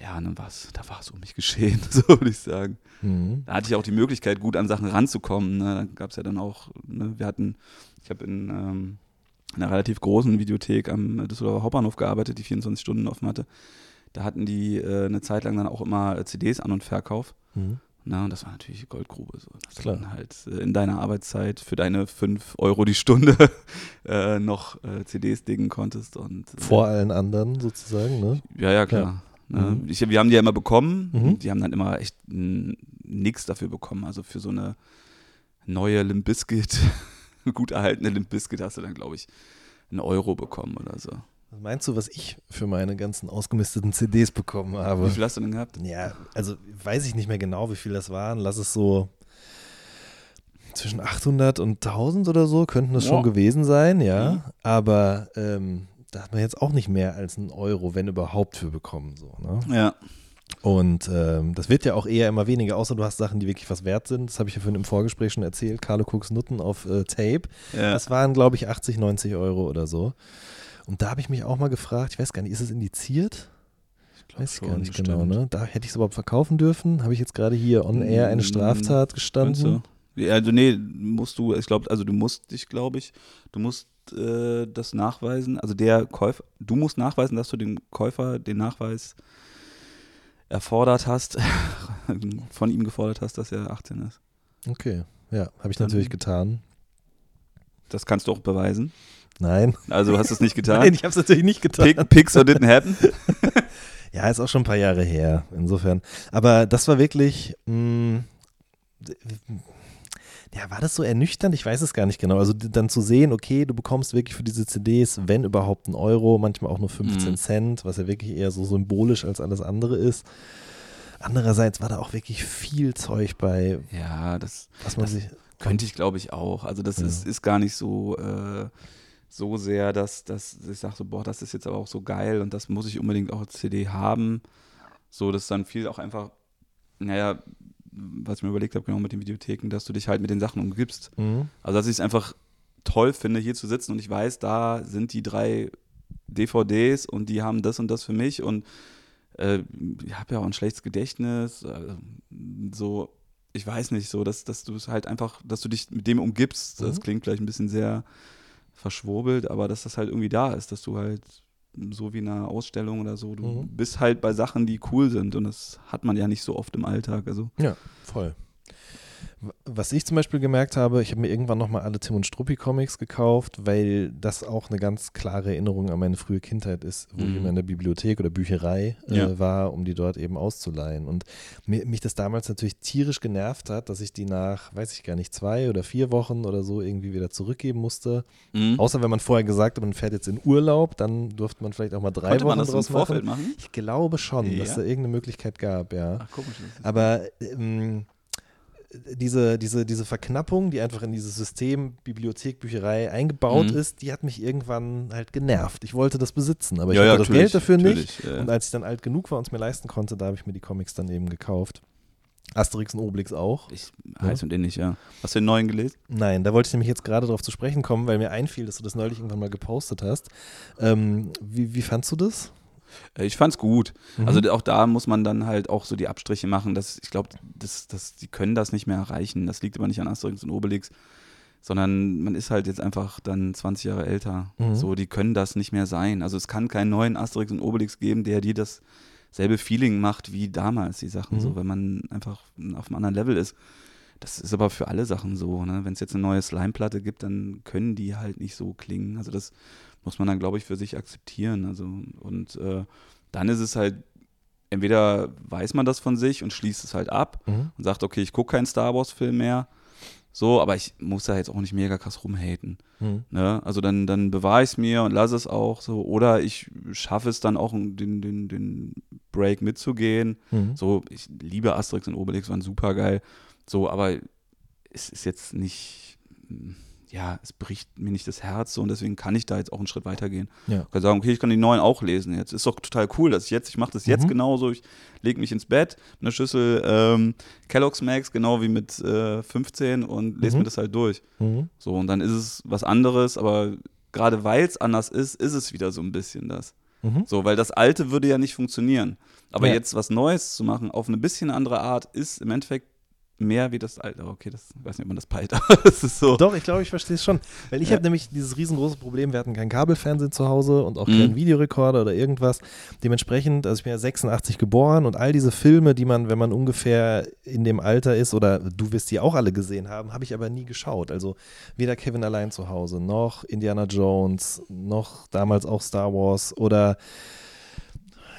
C: Ja, und dann war's, da war es um mich geschehen, so würde ich sagen
B: Mhm.
C: da hatte ich auch die Möglichkeit, gut an Sachen ranzukommen. Ne? Da gab es ja dann auch, ne? wir hatten, ich habe in ähm, einer relativ großen Videothek am Düsseldorfer Hauptbahnhof gearbeitet, die 24 Stunden offen hatte. Da hatten die äh, eine Zeit lang dann auch immer äh, CDs an und Verkauf.
B: Mhm.
C: Na, und das war natürlich Goldgrube. So. Dass
B: Klar.
C: du dann halt äh, in deiner Arbeitszeit für deine 5 Euro die Stunde äh, noch äh, CDs dingen konntest. Und, äh,
B: Vor allen anderen sozusagen, ne?
C: ja, ja, klar. Ne?
B: Mhm.
C: Ich, wir haben die ja immer bekommen.
B: Mhm.
C: Die haben dann immer echt nichts dafür bekommen. Also für so eine neue Limp Bizkit, gut erhaltene Limp Bizkit hast du dann, glaube ich, einen Euro bekommen oder so.
B: Was meinst du, was ich für meine ganzen ausgemisteten CDs bekommen
C: Wie
B: habe?
C: viel hast du denn gehabt?
B: Ja, also weiß ich nicht mehr genau, wie viel das waren. Lass es so zwischen 800 und 1000 oder so könnten das schon
C: Boah.
B: gewesen sein, ja.
C: Mhm.
B: Aber ähm, da hat man jetzt auch nicht mehr als einen Euro, wenn überhaupt, für bekommen. So, ne?
C: Ja.
B: Und ähm, das wird ja auch eher immer weniger, außer du hast Sachen, die wirklich was wert sind. Das habe ich ja vorhin im Vorgespräch schon erzählt. Carlo Cooks Nutten auf äh, Tape.
C: ja.
B: Das waren, glaube ich, 80, 90 Euro oder so. Und da habe ich mich auch mal gefragt, ich weiß gar nicht, ist es indiziert?
C: glaub
B: Weiß ich
C: schon,
B: gar nicht
C: bestimmt.
B: genau, ne? Da hätte ich es überhaupt verkaufen dürfen. Habe ich jetzt gerade hier on air eine Straftat gestanden?
C: also nee, musst du, ich glaube, also du musst dich, glaube ich, du musst äh, das nachweisen, also der Käufer, du musst nachweisen, dass du dem Käufer den Nachweis erfordert hast, von ihm gefordert hast, dass er 18 ist.
B: Okay, ja, habe ich
C: Dann-
B: natürlich getan.
C: Das kannst du auch beweisen.
B: Nein,
C: Also hast du es nicht getan.
B: nein, ich habe es natürlich nicht getan.
C: Pick, Picks or didn't happen.
B: Ja, ist auch schon ein paar Jahre her, insofern. Aber das war wirklich, mh, ja, war das so ernüchternd? Ich weiß es gar nicht genau. Also dann zu sehen, okay, du bekommst wirklich für diese CDs, wenn überhaupt ein Euro, manchmal auch nur 15
C: Mhm.
B: Cent, was ja wirklich eher so symbolisch als alles andere ist. Andererseits war da auch wirklich viel Zeug bei,
C: Ja, das
B: was man
C: Das-
B: sich.
C: könnte ich, glaube ich, auch. Also das
B: Ja.
C: ist, ist gar nicht so, äh, so sehr, dass, dass ich sage so, boah, das ist jetzt aber auch so geil und das muss ich unbedingt auch als CD haben. So, das ist dann viel auch einfach, naja, was ich mir überlegt habe, genau mit den Videotheken, dass du dich halt mit den Sachen umgibst.
B: Mhm.
C: Also, dass ich es einfach toll finde, hier zu sitzen und ich weiß, da sind die drei DVDs und die haben das und das für mich und äh, ich habe ja auch ein schlechtes Gedächtnis. Äh, so, ich weiß nicht, so, dass, dass du es halt einfach, dass du dich mit dem umgibst. Das
B: Mhm.
C: klingt vielleicht ein bisschen sehr verschwurbelt, aber dass das halt irgendwie da ist, dass du halt so wie in einer Ausstellung oder so, du
B: Mhm.
C: bist halt bei Sachen, die cool sind und das hat man ja nicht so oft im Alltag. Also
B: Ja, voll. Was ich zum Beispiel gemerkt habe, ich habe mir irgendwann nochmal alle Tim und Struppi Comics gekauft, weil das auch eine ganz klare Erinnerung an meine frühe Kindheit ist, wo ich
C: Mhm.
B: immer in der Bibliothek oder Bücherei äh,
C: Ja.
B: war, um die dort eben auszuleihen. Und mir, mich das damals natürlich tierisch genervt hat, dass ich die nach, weiß ich gar nicht, zwei oder vier Wochen oder so irgendwie wieder zurückgeben musste.
C: Mhm.
B: Außer wenn man vorher gesagt hat, man fährt jetzt in Urlaub, dann durfte man vielleicht auch mal drei
C: konnte
B: Wochen
C: man das im
B: draus
C: Vorfeld
B: machen.
C: machen?
B: Ich glaube schon, dass
C: Ja?
B: da irgendeine Möglichkeit gab, ja.
C: Ach, komisch.
B: Aber ähm, diese, diese, diese Verknappung, die einfach in dieses System Bibliothek, Bücherei eingebaut
C: Mhm.
B: ist, die hat mich irgendwann halt genervt. Ich wollte das besitzen, aber ich
C: Ja, ja,
B: hatte das
C: natürlich,
B: Geld dafür nicht.
C: ja, ja.
B: Und als ich dann alt genug war und es mir leisten konnte, da habe ich mir die Comics dann eben gekauft. Asterix und Obelix auch.
C: Ich heiß und ähnlich, ja. Hast du den neuen gelesen?
B: Nein, da wollte ich nämlich jetzt gerade darauf zu sprechen kommen, weil mir einfiel, dass du das neulich irgendwann mal gepostet hast. Ähm, wie, wie fandst du das?
C: Äh, Ich fand's gut.
B: Mhm.
C: Also auch da muss man dann halt auch so die Abstriche machen. Dass, ich glaube, das, das, die können das nicht mehr erreichen. Das liegt aber nicht an Asterix und Obelix, sondern man ist halt jetzt einfach dann 20 Jahre älter.
B: Mhm.
C: So, die können das nicht mehr sein. Also es kann keinen neuen Asterix und Obelix geben, der dir dasselbe Feeling macht wie damals, die Sachen.
B: Mhm.
C: So, wenn man einfach auf einem anderen Level ist. Das ist aber für alle Sachen so. Ne? Wenn es jetzt eine neue Slime-Platte gibt, dann können die halt nicht so klingen. Also das muss man dann, glaube ich, für sich akzeptieren. Also und äh, dann ist es halt, entweder weiß man das von sich und schließt es halt ab
B: Mhm.
C: und sagt, okay, ich gucke keinen Star Wars-Film mehr. So, aber ich muss da jetzt auch nicht mega krass rumhaten.
B: Mhm.
C: Ne? Also dann, dann bewahre ich es mir und lasse es auch so. Oder ich schaffe es dann auch, den, den, den Break mitzugehen.
B: Mhm.
C: So, ich liebe Asterix und Obelix, waren super geil. So, aber es ist jetzt nicht, ja, es bricht mir nicht das Herz so und deswegen kann ich da jetzt auch einen Schritt weitergehen.
B: Ja.
C: Ich kann sagen, okay, ich kann die neuen auch lesen jetzt. Ist doch total cool, dass ich jetzt, ich mache das jetzt
B: Mhm.
C: genauso. Ich lege mich ins Bett mit einer Schüssel ähm, Kellogg's Max, genau wie mit äh, 15 und lese
B: Mhm.
C: mir das halt durch.
B: Mhm.
C: So, und dann ist es was anderes, aber gerade weil es anders ist, ist es wieder so ein bisschen das.
B: Mhm.
C: So, weil das Alte würde ja nicht funktionieren. Aber
B: Ja.
C: jetzt was Neues zu machen, auf eine bisschen andere Art, ist im Endeffekt mehr wie das Alte. Okay, das ich weiß nicht, ob man das peilt, aber das ist so.
B: Doch, ich glaube, ich verstehe es schon. Weil ich
C: Ja.
B: habe nämlich dieses riesengroße Problem, wir hatten kein Kabelfernsehen zu Hause und auch
C: Mhm.
B: keinen Videorekorder oder irgendwas. Dementsprechend, also ich bin ja 86 geboren und all diese Filme, die man, wenn man ungefähr in dem Alter ist, oder du wirst die auch alle gesehen haben, habe ich aber nie geschaut. Also weder Kevin allein zu Hause, noch Indiana Jones, noch damals auch Star Wars oder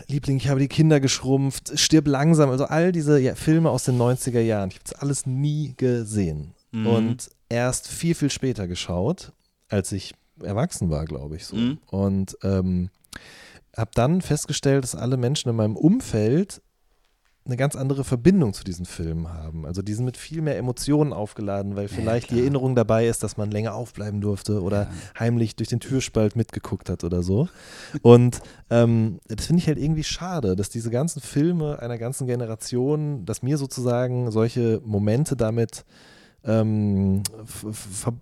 B: Liebling, ich habe die Kinder geschrumpft, stirb langsam, also all diese ja, Filme aus den 90er Jahren, ich habe das alles nie gesehen.
C: Mhm.
B: Und erst viel, viel später geschaut, als ich erwachsen war, glaube ich so.
C: Mhm.
B: Und ähm, habe dann festgestellt, dass alle Menschen in meinem Umfeld eine ganz andere Verbindung zu diesen Filmen haben. Also die sind mit viel mehr Emotionen aufgeladen, weil vielleicht die
C: klar.
B: Erinnerung dabei ist, dass man länger aufbleiben durfte oder heimlich durch den Türspalt mitgeguckt hat oder so. Und ähm, das finde ich halt irgendwie schade, dass diese ganzen Filme einer ganzen Generation, dass mir sozusagen solche Momente damit ähm,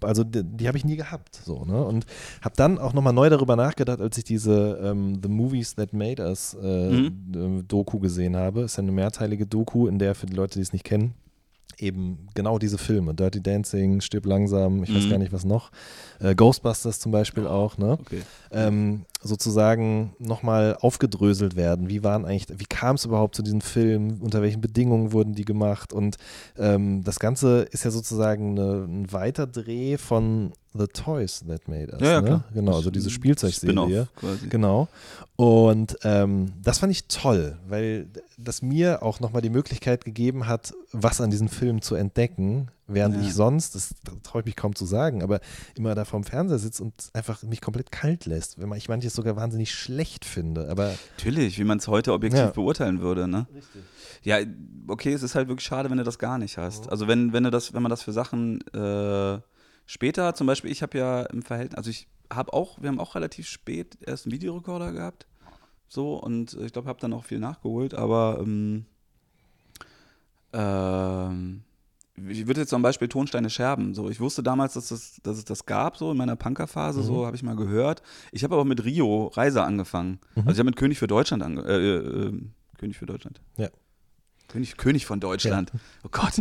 B: also die, die habe ich nie gehabt so ne und habe dann auch nochmal neu darüber nachgedacht als ich diese ähm, The Movies That Made Us äh,
C: Mhm.
B: äh, Doku gesehen habe ist ja eine mehrteilige Doku in der für die Leute die es nicht kennen eben genau diese Filme Dirty Dancing Stirb langsam ich weiß
C: Mhm.
B: gar nicht was noch äh, Ghostbusters zum Beispiel auch ne
C: Okay.
B: ähm, sozusagen nochmal aufgedröselt werden. Wie waren eigentlich, wie kam es überhaupt zu diesen Filmen? Unter welchen Bedingungen wurden die gemacht? Und ähm, das Ganze ist ja sozusagen eine, ein Weiterdreh von The Toys That Made Us.
C: Ja, ja,
B: ne?
C: klar.
B: Genau, also diese Spielzeugserie.
C: Quasi.
B: Genau. Und ähm, das fand ich toll, weil das mir auch nochmal die Möglichkeit gegeben hat, was an diesen Film zu entdecken, während
C: Ja.
B: ich sonst, das traue ich mich kaum zu sagen, aber immer da vorm Fernseher sitze und einfach mich komplett kalt lässt, wenn man ich manches sogar wahnsinnig schlecht finde. Aber
C: Natürlich, wie man es heute objektiv
B: Ja.
C: beurteilen würde, ne? Ja, okay, es ist halt wirklich schade, wenn du das gar nicht hast. Also wenn, wenn du das, wenn man das für Sachen äh, später zum Beispiel, ich habe ja im Verhältnis, also ich habe auch, wir haben auch relativ spät erst einen Videorekorder gehabt. So, und ich glaube, habe dann auch viel nachgeholt, aber ähm, ähm, ich würde jetzt zum Beispiel Tonsteine Scherben. So, ich wusste damals, dass, das, dass es das gab, so in meiner Punkerphase, so habe ich mal gehört. Ich habe aber mit Rio Reise angefangen. Also ich habe mit König für Deutschland ange äh, äh, König für Deutschland.
B: Ja.
C: König, König von Deutschland. Oh Gott.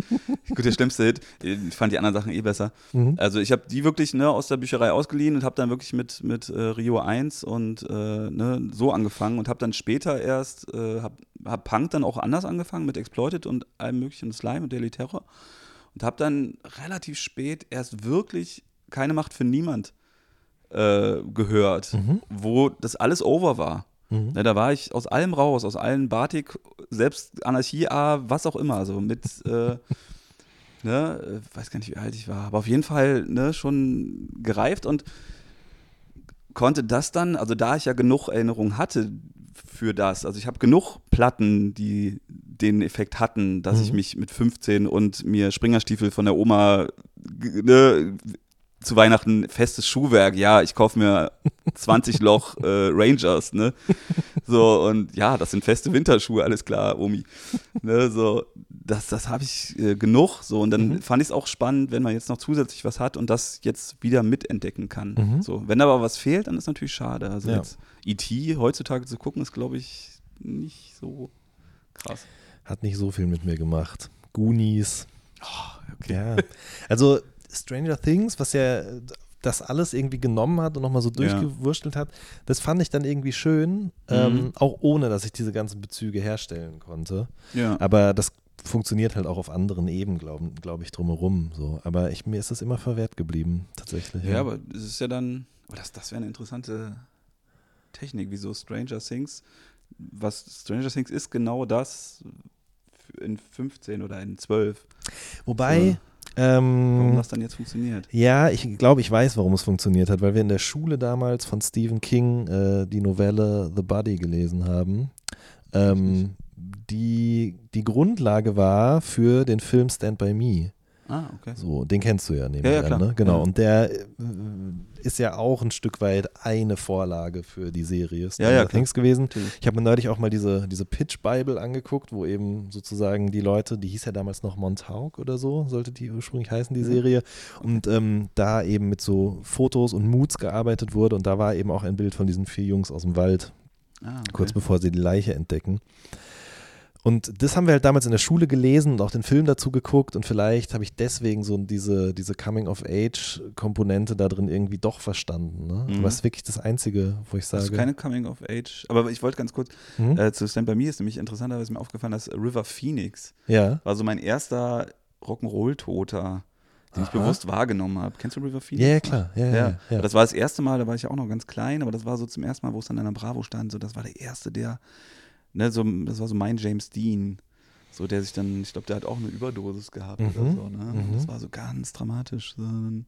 C: Gut, der schlimmste Hit. Ich fand die anderen Sachen eh besser.
B: Mhm.
C: Also ich habe die wirklich ne, aus der Bücherei ausgeliehen und habe dann wirklich mit, mit äh, Rio 1 und äh, ne, so angefangen und habe dann später erst, äh, habe hab Punk dann auch anders angefangen mit Exploited und allem möglichen Slime und Daily Terror und habe dann relativ spät erst wirklich keine Macht für niemand äh, gehört,
B: Mhm.
C: wo das alles over war.
B: Mhm.
C: Ne, da war ich aus allem raus, aus allen Batik, selbst Anarchie A, was auch immer, also mit, äh, ne, äh, weiß gar nicht, wie alt ich war, aber auf jeden Fall ne, schon gereift und konnte das dann, also da ich ja genug Erinnerungen hatte für das, also ich habe genug Platten, die den Effekt hatten, dass ich
B: Mhm.
C: mich mit 15 und mir Springerstiefel von der Oma ne, zu Weihnachten festes Schuhwerk, ja, ich kaufe mir 20 Loch äh, Rangers, ne? So, und ja, das sind feste Winterschuhe, alles klar, Omi. Ne, so, das, das habe ich äh, genug. So, und dann
B: Mhm.
C: fand ich es auch spannend, wenn man jetzt noch zusätzlich was hat und das jetzt wieder mitentdecken kann.
B: Mhm.
C: So, wenn aber was fehlt, dann ist natürlich schade. Also
B: Ja.
C: jetzt E.T. heutzutage zu gucken, ist, glaube ich, nicht so krass.
B: Hat nicht so viel mit mir gemacht. Goonies.
C: okay.
B: Ja. Also Stranger Things, was ja das alles irgendwie genommen hat und nochmal so
C: Ja.
B: durchgewurschtelt hat, das fand ich dann irgendwie schön, ähm, auch ohne, dass ich diese ganzen Bezüge herstellen konnte.
C: Ja.
B: Aber das funktioniert halt auch auf anderen Ebenen, glaube glaub ich, drumherum. So. Aber ich, mir ist das immer verwehrt geblieben, tatsächlich.
C: Ja, aber es ist ja dann, oh, das, das wäre eine interessante Technik, wieso Stranger Things, was Stranger Things ist genau das in 15 oder in 12,
B: Wobei,
C: warum
B: ähm,
C: das dann jetzt funktioniert.
B: ja, ich glaube, ich weiß, warum es funktioniert hat, weil wir in der Schule damals von Stephen King äh, die Novelle The Body gelesen haben. Ähm, die die Grundlage war für den Film Stand By Me.
C: Ah, okay.
B: So, den kennst du ja neben
C: Ja, ja,
B: an, ne? Genau.
C: Ja.
B: Und der äh, ist ja auch ein Stück weit eine Vorlage für die Serie Stranger
C: ja, klar.
B: Things gewesen.
C: Natürlich.
B: Ich habe mir neulich auch mal diese, diese Pitch-Bible angeguckt, wo eben sozusagen die Leute, die hieß ja damals noch Montauk oder so, sollte die ursprünglich heißen, die. Serie. Und ähm, da eben mit so Fotos und Moods gearbeitet wurde. Und da war eben auch ein Bild von diesen vier Jungs aus dem Wald,
C: Ah, okay.
B: kurz bevor sie die Leiche entdecken. Und das haben wir halt damals in der Schule gelesen und auch den Film dazu geguckt und vielleicht habe ich deswegen so diese, diese Coming-of-Age-Komponente da drin irgendwie doch verstanden. Ne?
C: Mhm.
B: Aber es ist wirklich das Einzige, wo ich
C: Das
B: sage.
C: ist keine Coming of Age. Aber ich wollte ganz kurz
B: Hm?
C: äh, zu Stand By Me ist nämlich interessanterweise mir aufgefallen, dass River Phoenix
B: ja.
C: war so mein erster Rock'n'Roll-Toter, den ich
B: Aha.
C: bewusst wahrgenommen habe. Kennst du River Phoenix?
B: Ja, ja, klar. Ja, ja,
C: Ja,
B: ja, ja.
C: das war das erste Mal, da war ich ja auch noch ganz klein, aber das war so zum ersten Mal, wo es dann in der Bravo stand. So, das war der erste, der, ne, so, das war so mein James Dean. So, der sich dann, ich glaube, der hat auch eine Überdosis gehabt oder
B: Mhm,
C: so, ne?
B: mhm.
C: Das war so ganz dramatisch. So ein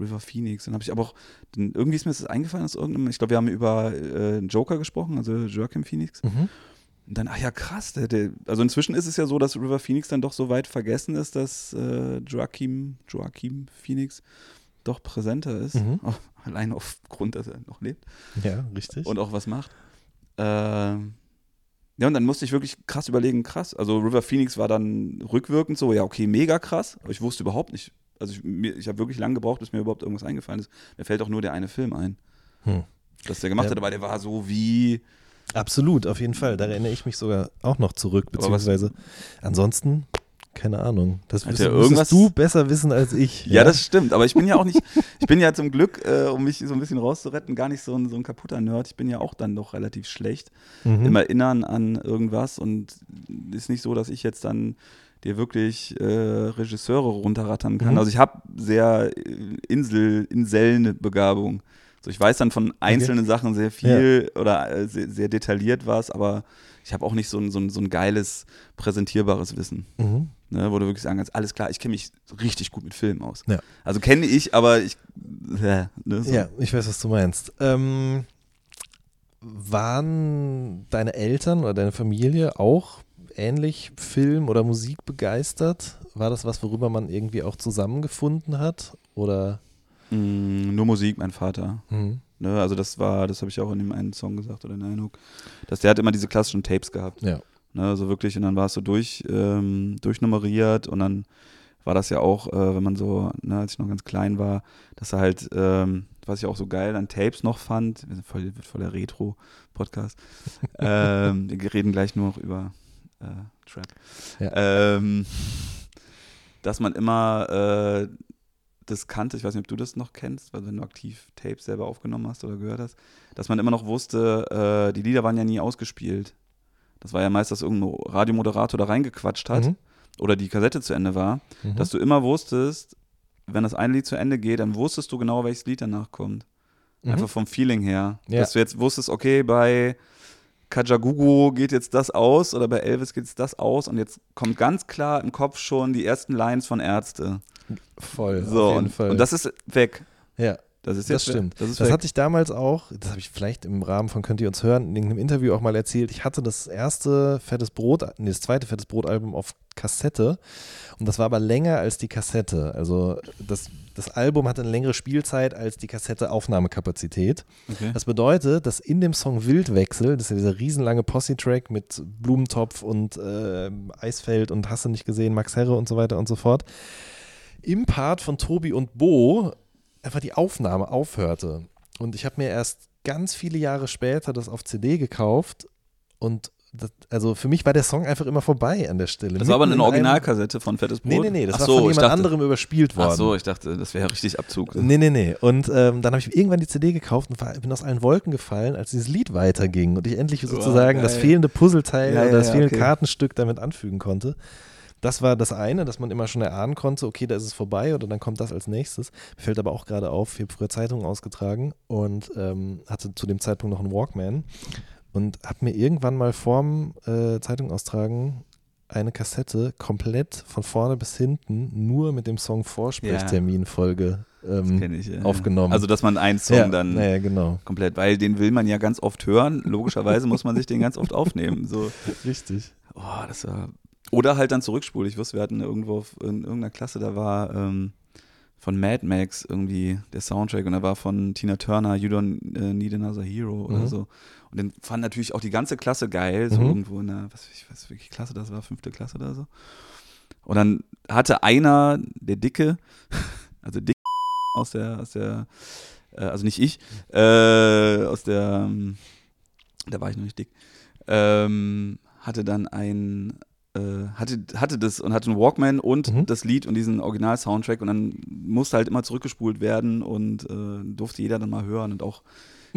C: River Phoenix. Dann habe ich aber auch, dann, irgendwie ist mir das eingefallen aus irgendeinem, ich glaube, wir haben über äh, Joker gesprochen, also Joaquin Phoenix.
B: Mhm.
C: Und dann, ach ja, krass. Der, der, also inzwischen ist es ja so, dass River Phoenix dann doch so weit vergessen ist, dass äh, Joaquin, Joaquin Phoenix doch präsenter ist.
B: Mhm.
C: Auch allein aufgrund, dass er noch lebt
B: ja, richtig.
C: und auch was macht. Ähm, ja, und dann musste ich wirklich krass überlegen, krass. Also River Phoenix war dann rückwirkend so, ja, okay, mega krass. Aber ich wusste überhaupt nicht. Also ich, mir- ich habe wirklich lange gebraucht, bis mir überhaupt irgendwas eingefallen ist. Mir fällt auch nur der eine Film ein,
B: Hm.
C: dass der gemacht
B: Ja.
C: hat, aber der war so wie.
B: Absolut, auf jeden Fall. Da erinnere ich mich sogar auch noch zurück, beziehungsweise ansonsten, keine Ahnung. Das wirst,
C: irgendwas-
B: du besser wissen als ich.
C: Ja, das stimmt. Aber ich bin ja auch nicht, ich bin ja zum Glück, äh, um mich so ein bisschen rauszuretten, gar nicht so ein, so ein kaputter Nerd. Ich bin ja auch dann doch relativ schlecht
B: Mhm.
C: im Erinnern an irgendwas und ist nicht so, dass ich jetzt dann dir wirklich äh, Regisseure runterrattern kann.
B: Mhm.
C: Also ich habe sehr äh, Insel, Inselnbegabung. So, ich weiß dann von einzelnen Sachen sehr viel oder äh, sehr, sehr detailliert was, aber ich habe auch nicht so ein, so, ein, so ein geiles, präsentierbares Wissen.
B: Mhm.
C: Ne, wo du wirklich sagen kannst, alles klar, ich kenne mich richtig gut mit Filmen aus.
B: Ja.
C: Also kenne ich, aber ich. Äh, ne, so.
B: Ja, ich weiß, was du meinst. Ähm, waren deine Eltern oder deine Familie auch ähnlich Film- oder Musik begeistert? War das was, worüber man irgendwie auch zusammengefunden hat? Oder?
C: Mm, nur Musik, mein Vater.
B: Mhm.
C: Ne, also das war, das habe ich auch in dem einen Song gesagt oder in Hook, dass der hat immer diese klassischen Tapes gehabt.
B: Ja.
C: Ne, also wirklich, und dann war es so durch, ähm, durchnummeriert und dann war das ja auch, äh, wenn man so, ne, als ich noch ganz klein war, dass er halt, ähm, was ich auch so geil an Tapes noch fand, wir sind voll, voll der Retro-Podcast. ähm, wir reden gleich nur noch über äh, Trap.
B: Ja.
C: Ähm, dass man immer äh, das kannte, ich weiß nicht, ob du das noch kennst, weil wenn du aktiv Tapes selber aufgenommen hast oder gehört hast, dass man immer noch wusste, äh, die Lieder waren ja nie ausgespielt. Das war ja meist, dass irgendein Radiomoderator da reingequatscht hat
B: Mhm.
C: oder die Kassette zu Ende war,
B: Mhm.
C: dass du immer wusstest, wenn das eine Lied zu Ende geht, dann wusstest du genau, welches Lied danach kommt.
B: Mhm.
C: Einfach vom Feeling her.
B: Ja.
C: Dass du jetzt wusstest, okay, bei Kajagugu geht jetzt das aus oder bei Elvis geht jetzt das aus und jetzt kommt ganz klar im Kopf schon die ersten Lines von Ärzte.
B: Voll,
C: So,
B: auf jeden
C: und,
B: Fall.
C: und das ist weg.
B: ja.
C: Das ist
B: Das
C: jetzt
B: stimmt.
C: Das ist
B: Das
C: weg.
B: hatte ich damals auch, das habe ich vielleicht im Rahmen von Könnt ihr uns hören, in irgendeinem Interview auch mal erzählt. Ich hatte das erste Fettes Brot, nee, das zweite Fettes Brot-Album auf Kassette und das war aber länger als die Kassette. Also das, das Album hatte eine längere Spielzeit als die Kassette Aufnahmekapazität.
C: okay.
B: Das bedeutet, dass in dem Song Wildwechsel, das ist ja dieser riesenlange Posse-Track mit Blumentopf und äh, Eisfeld und hast du nicht gesehen, Max Herre und so weiter und so fort, im Part von Tobi und Bo einfach die Aufnahme aufhörte. Und ich habe mir erst ganz viele Jahre später das auf CD gekauft und das, also für mich war der Song einfach immer vorbei an der Stelle.
C: Das war aber
B: Mitten
C: eine Originalkassette von Fettes Brot.
B: Nee, nee, nee, das
C: Ach
B: war
C: so,
B: von jemand
C: dachte,
B: anderem überspielt worden.
C: Ach so, ich dachte, das wäre richtig Abzug.
B: Nee, nee, nee. Und ähm, dann habe ich irgendwann die CD gekauft und war, bin aus allen Wolken gefallen, als dieses Lied weiterging und ich endlich sozusagen das
C: geil.
B: fehlende Puzzleteil
C: Ja,
B: oder das
C: ja,
B: fehlende
C: okay.
B: Kartenstück damit anfügen konnte. Das war das eine, dass man immer schon erahnen konnte, okay, da ist es vorbei oder dann kommt das als nächstes. Mir fällt aber auch gerade auf, ich habe früher Zeitungen ausgetragen und ähm, hatte zu dem Zeitpunkt noch einen Walkman und habe mir irgendwann mal vorm äh, Zeitung austragen eine Kassette komplett von vorne bis hinten nur mit dem Song Vorsprechtermin-Folge ähm,
C: ich, ja.
B: aufgenommen.
C: Also, dass man einen Song
B: ja,
C: dann
B: Naja, genau.
C: komplett, weil den will man ja ganz oft hören. Logischerweise muss man sich den ganz oft aufnehmen. So,
B: Richtig.
C: oh, das war. Oder halt dann zurückspulen. Ich wusste, wir hatten irgendwo auf, in irgendeiner Klasse, da war ähm, von Mad Max irgendwie der Soundtrack und da war von Tina Turner You Don't äh, Need Another Hero oder
B: Mhm.
C: so. Und den fand natürlich auch die ganze Klasse geil, so
B: Mhm.
C: irgendwo in der, was ich weiß welche Klasse das war, fünfte Klasse oder so. Und dann hatte einer, der Dicke, also Dick aus der, aus der, äh, also nicht ich, äh, aus der, ähm, da war ich noch nicht dick, ähm, hatte dann ein, hatte, hatte das und hatte einen Walkman und
B: Mhm.
C: das Lied und diesen Original-Soundtrack und dann musste halt immer zurückgespult werden und äh, durfte jeder dann mal hören und auch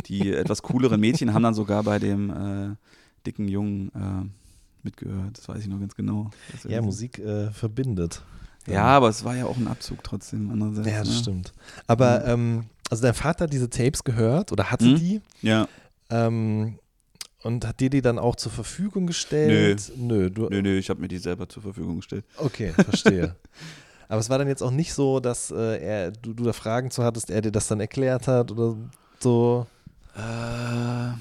C: die etwas cooleren Mädchen haben dann sogar bei dem äh, dicken Jungen äh, mitgehört. Das weiß ich noch ganz genau.
B: Ja, Musik äh, verbindet.
C: Ja, aber es war ja auch ein Abzug trotzdem andererseits.
B: Ja, das
C: ne?
B: stimmt. Aber ähm, also dein Vater hat diese Tapes gehört oder hatte
C: Mhm.
B: die
C: Ja,
B: ähm, und hat dir die dann auch zur Verfügung gestellt? Nö. du,
C: nö, nö, ich habe mir die selber zur Verfügung gestellt.
B: Okay, verstehe. Aber es war dann jetzt auch nicht so, dass äh, er, du, du da Fragen zu hattest, er dir das dann erklärt hat oder so.
C: Äh,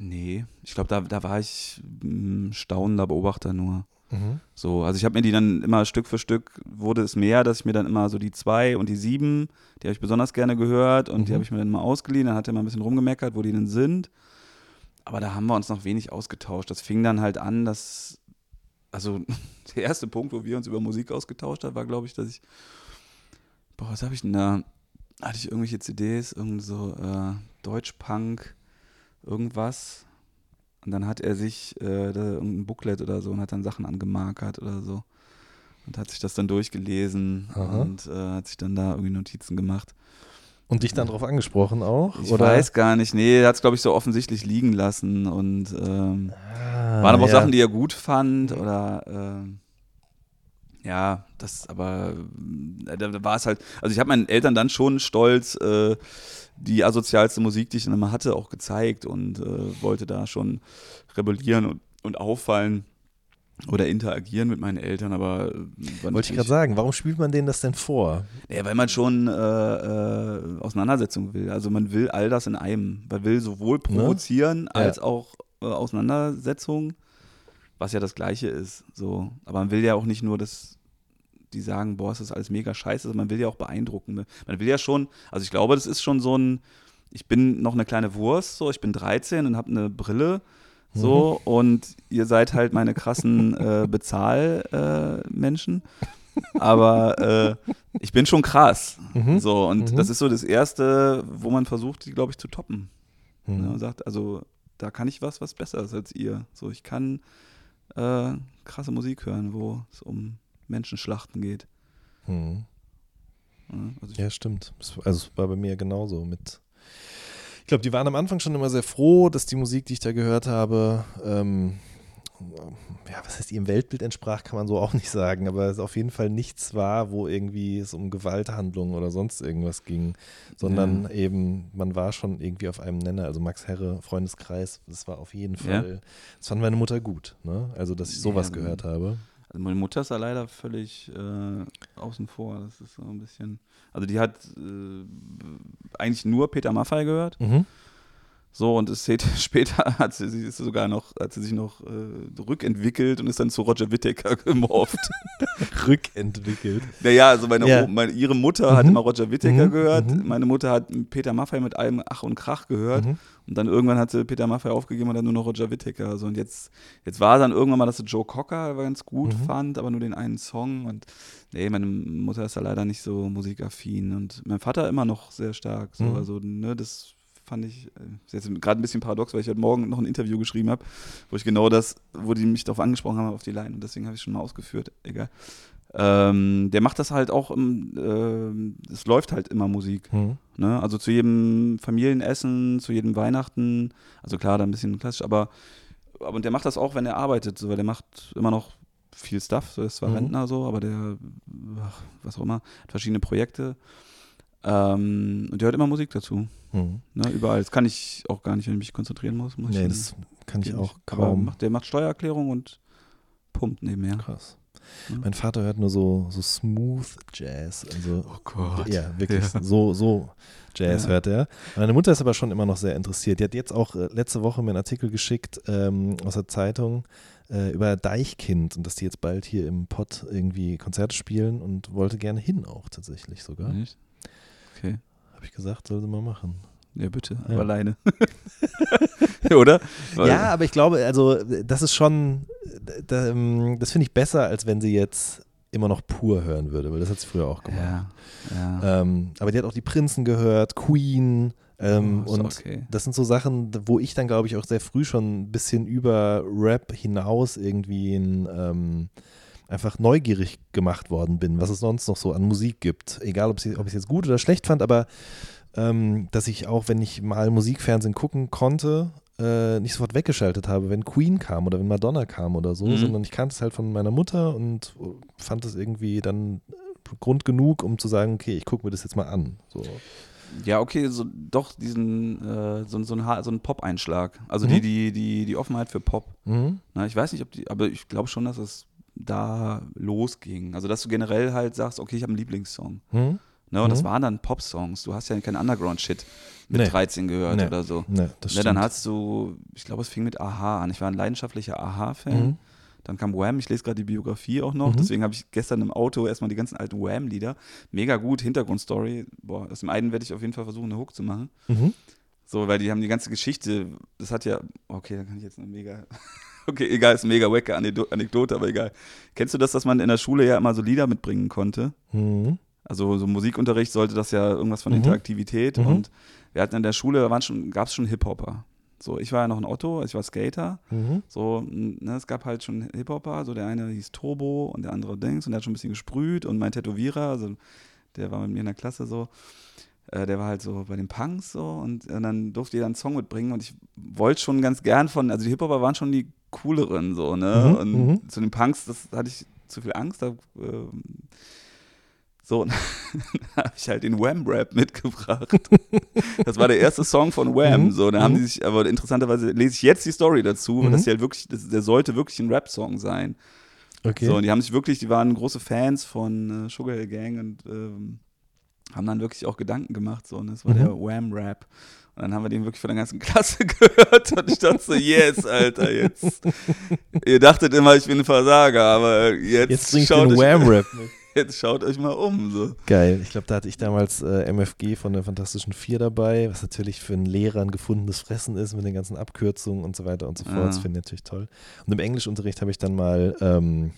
C: nee, ich glaube, da, da war ich ein staunender Beobachter nur.
B: Mhm.
C: So, also ich habe mir die dann immer Stück für Stück wurde es mehr, dass ich mir dann immer so die zwei und die sieben, die habe ich besonders gerne gehört und die
B: Mhm.
C: habe ich mir dann mal ausgeliehen. Dann hat er mal ein bisschen rumgemeckert, wo die denn sind. Aber da haben wir uns noch wenig ausgetauscht. Das fing dann halt an, dass, also der erste Punkt, wo wir uns über Musik ausgetauscht haben, war, glaube ich, dass ich, boah, was habe ich denn da? Hatte ich irgendwelche CDs, irgend so äh, Deutschpunk, irgendwas. Und dann hat er sich äh, da irgendein Booklet oder so und hat dann Sachen angemarkert oder so. Und hat sich das dann durchgelesen
B: Aha.
C: und äh, hat sich dann da irgendwie Notizen gemacht.
B: Und dich dann darauf angesprochen auch?
C: Ich
B: oder?
C: weiß gar nicht, nee, er hat es, glaube ich, so offensichtlich liegen lassen und ähm,
B: Ah,
C: waren aber auch
B: ja.
C: Sachen, die er gut fand oder ähm, ja, das aber äh, da, da war es halt, also ich habe meinen Eltern dann schon stolz äh, die asozialste Musik, die ich dann immer hatte, auch gezeigt und äh, wollte da schon rebellieren und, und auffallen oder interagieren mit meinen Eltern, aber äh,
B: Wollte ich gerade sagen, warum spielt man denen das denn vor?
C: ja, weil man schon äh, äh, Auseinandersetzung will. Also man will all das in einem. Man will sowohl provozieren als auch äh, Auseinandersetzung, was ja das Gleiche ist. So. Aber man will ja auch nicht nur, dass die sagen, boah, es ist alles mega scheiße, man will ja auch beeindrucken. Man will ja schon, also ich glaube, das ist schon so ein, ich bin noch eine kleine Wurst, so, ich bin 13 und habe eine Brille, so, und ihr seid halt meine krassen äh, Bezahlmenschen. Aber äh, ich bin schon krass.
B: Mhm.
C: So, und
B: Mhm.
C: das ist so das Erste, wo man versucht, die, glaube ich, zu toppen.
B: Hm.
C: Ne? Und sagt, also, da kann ich was, was besser ist als ihr. So, ich kann äh, krasse Musik hören, wo es um Menschenschlachten geht.
B: Hm.
C: Ja, also
B: Ja, stimmt. Also es war bei mir genauso mit. Ich glaube, die waren am Anfang schon immer sehr froh, dass die Musik, die ich da gehört habe, ähm, ja, was heißt, ihrem Weltbild entsprach, kann man so auch nicht sagen, aber es auf jeden Fall nichts war, wo irgendwie es um Gewalthandlungen oder sonst irgendwas ging, sondern
C: Ja.
B: eben, man war schon irgendwie auf einem Nenner. Also Max Herre, Freundeskreis, das war auf jeden
C: Ja.
B: Fall, das fand meine Mutter gut, ne? Also, dass ich sowas
C: Ja,
B: gehört habe.
C: Also meine Mutter ist da leider völlig äh, außen vor. Das ist so ein bisschen. Also die hat äh, eigentlich nur Peter Maffay gehört.
B: Mhm.
C: So, und es hätte, später hat sie, sie ist sogar noch, hat sie sich noch äh, rückentwickelt und ist dann zu Roger Whittaker gemorpht.
B: Rückentwickelt.
C: naja, also meine,
B: Ja.
C: Meine, ihre Mutter hat
B: Mhm.
C: immer Roger Whittaker
B: Mhm,
C: gehört,
B: mhm.
C: meine Mutter hat Peter Maffay mit allem Ach und Krach gehört
B: Mhm.
C: und dann irgendwann hat sie Peter Maffay aufgegeben und dann nur noch Roger Whittaker. So, und jetzt, jetzt war dann irgendwann mal, dass sie Joe Cocker ganz gut
B: Mhm.
C: fand, aber nur den einen Song und nee, meine Mutter ist da leider nicht so musikaffin und mein Vater immer noch sehr stark. So,
B: Mhm.
C: also, ne, das fand ich äh, ist jetzt gerade ein bisschen paradox, weil ich heute Morgen noch ein Interview geschrieben habe, wo ich genau das, wo die mich darauf angesprochen haben, auf die Line und deswegen habe ich schon mal ausgeführt. Egal. Ähm, der macht das halt auch, im, ähm, es läuft halt immer Musik.
B: Mhm.
C: Ne? Also zu jedem Familienessen, zu jedem Weihnachten. Also klar, da ein bisschen klassisch, aber, aber und der macht das auch, wenn er arbeitet, so, weil der macht immer noch viel Stuff. So, er ist zwar
B: Mhm.
C: Rentner so, aber der, ach, was auch immer, hat verschiedene Projekte. Ähm, und der hört immer Musik dazu.
B: Mhm.
C: Ne? Überall. Das kann ich auch gar nicht, wenn ich mich konzentrieren muss. muss
B: Nee, das kann ich auch
C: nicht. Aber
B: kaum.
C: macht, der macht Steuererklärung und pumpt nebenher.
B: Krass.
C: Ja.
B: Mein Vater hört nur so, so Smooth Jazz. Also,
C: Oh Gott.
B: ja, wirklich.
C: Ja.
B: So, so Jazz
C: Ja.
B: hört er. Meine Mutter ist aber schon immer noch sehr interessiert. Die hat jetzt auch äh, letzte Woche mir einen Artikel geschickt ähm, aus der Zeitung äh, über Deichkind und dass die jetzt bald hier im Pott irgendwie Konzerte spielen und wollte gerne hin auch tatsächlich sogar.
C: Nicht? Okay.
B: Habe ich gesagt, soll sie mal machen.
C: Ja, bitte.
B: Ja.
C: Aber alleine. Oder? Weil-
B: Ja, aber ich glaube, also das ist schon, ähm, das finde ich besser, als wenn sie jetzt immer noch pur hören würde, weil das hat sie früher auch gemacht.
C: Ja. ja.
B: Ähm, aber die hat auch die Prinzen gehört, Queen ähm,
C: Oh,
B: und
C: okay.
B: das sind so Sachen, wo ich dann glaube ich auch sehr früh schon ein bisschen über Rap hinaus irgendwie ein, ähm, einfach neugierig gemacht worden bin, was es sonst noch so an Musik gibt. Egal, ob ich es jetzt gut oder schlecht fand, aber ähm, dass ich auch, wenn ich mal Musikfernsehen gucken konnte, äh, nicht sofort weggeschaltet habe, wenn Queen kam oder wenn Madonna kam oder so,
C: Mhm.
B: sondern ich kannte es halt von meiner Mutter und fand es irgendwie dann Grund genug, um zu sagen, okay, ich gucke mir das jetzt mal an. So.
C: Ja, okay, so doch diesen äh, so, so ein, Ha- so ein Pop-Einschlag. Also
B: Mhm.
C: die, die, die, die Offenheit für Pop.
B: Mhm.
C: Na, ich weiß nicht, ob die, aber ich glaube schon, dass es da losging. Also dass du generell halt sagst, okay, ich habe einen Lieblingssong.
B: Mhm.
C: Ne, und das
B: Mhm.
C: waren dann Pop-Songs. Du hast ja keinen Underground-Shit mit
B: Nee.
C: 13 gehört
B: Nee.
C: oder so.
B: Ne, das
C: Ne, dann hast du, ich glaube, es fing mit Aha an. Ich war ein leidenschaftlicher Aha-Fan.
B: Mhm.
C: Dann kam Wham, ich lese gerade die Biografie auch noch,
B: Mhm.
C: deswegen habe ich gestern im Auto erstmal die ganzen alten Wham-Lieder. Mega gut, Hintergrundstory. Boah, aus dem einen werde ich auf jeden Fall versuchen, eine Hook zu machen.
B: Mhm.
C: So, weil die haben die ganze Geschichte, das hat ja, okay, da kann ich jetzt eine mega, okay, egal, ist mega wacke Anekdo- Anekdote, aber egal. Kennst du das, dass man in der Schule ja immer so Lieder mitbringen konnte?
B: Mhm.
C: Also so Musikunterricht sollte das ja irgendwas von
B: Mhm.
C: Interaktivität
B: Mhm.
C: und wir hatten in der Schule, da waren schon, gab es schon Hip-Hopper. So, ich war ja noch ein Otto, ich war Skater.
B: Mhm.
C: So, ne, es gab halt schon Hip-Hopper, so der eine hieß Turbo und der andere Dings und der hat schon ein bisschen gesprüht und mein Tätowierer, also der war mit mir in der Klasse so, äh, der war halt so bei den Punks so und, äh, dann durfte jeder einen Song mitbringen und ich wollte schon ganz gern von, also die Hip-Hopper waren schon die cooleren so, ne,
B: Mhm,
C: und
B: mhm.
C: zu den Punks, das hatte ich zu viel Angst, da, ähm, so, dann habe ich halt den Wham-Rap mitgebracht. Das war der erste Song von Wham.
B: Mhm,
C: So, da haben
B: mhm.
C: die sich, aber interessanterweise lese ich jetzt die Story dazu,
B: Mhm.
C: das ja halt wirklich, das, der sollte wirklich ein Rap-Song sein.
B: Okay.
C: So, und die haben sich wirklich, die waren große Fans von äh, Sugar Hill Gang und ähm, haben dann wirklich auch Gedanken gemacht. So, und das war
B: Mhm.
C: der Wham-Rap. Und dann haben wir den wirklich von der ganzen Klasse gehört und ich dachte so, yes, Alter, jetzt. Ihr dachtet immer, ich bin ein Versager, aber jetzt,
B: Jetzt
C: schaut, euch,
B: Wham-Rap
C: jetzt schaut euch mal um. So.
B: Geil. Ich glaube, da hatte ich damals äh, MFG von der Fantastischen Vier dabei, was natürlich für einen Lehrer ein gefundenes Fressen ist mit den ganzen Abkürzungen und so weiter und so fort.
C: Ja.
B: Das finde ich natürlich toll. Und im Englischunterricht habe ich dann mal ähm,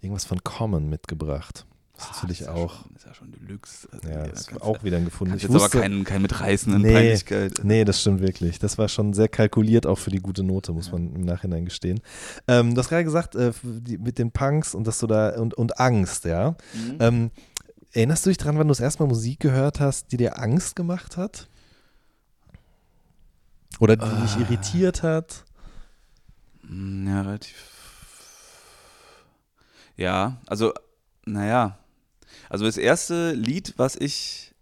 B: irgendwas von Common mitgebracht. Das ist
C: Ah,
B: natürlich
C: ja
B: auch,
C: Schon, ist ja schon Deluxe. Also,
B: ja,
C: da
B: das war auch wieder ein gefunden. Ich
C: jetzt aber
B: wusste,
C: keinen kein mit reißenden
B: Nee.
C: Peinlichkeit.
B: Nee, das stimmt wirklich. Das war schon sehr kalkuliert auch für die gute Note, muss man im Nachhinein gestehen. Ähm, du hast gerade gesagt, äh, die, mit den Punks und dass du da und, und Angst, ja.
C: Mhm.
B: Ähm, erinnerst du dich dran, wann du das erste Mal Musik gehört hast, die dir Angst gemacht hat? Oder die dich
C: Ah.
B: irritiert hat?
C: Mm, Ja, relativ. Ja, also, naja. Also das erste Lied, was ich,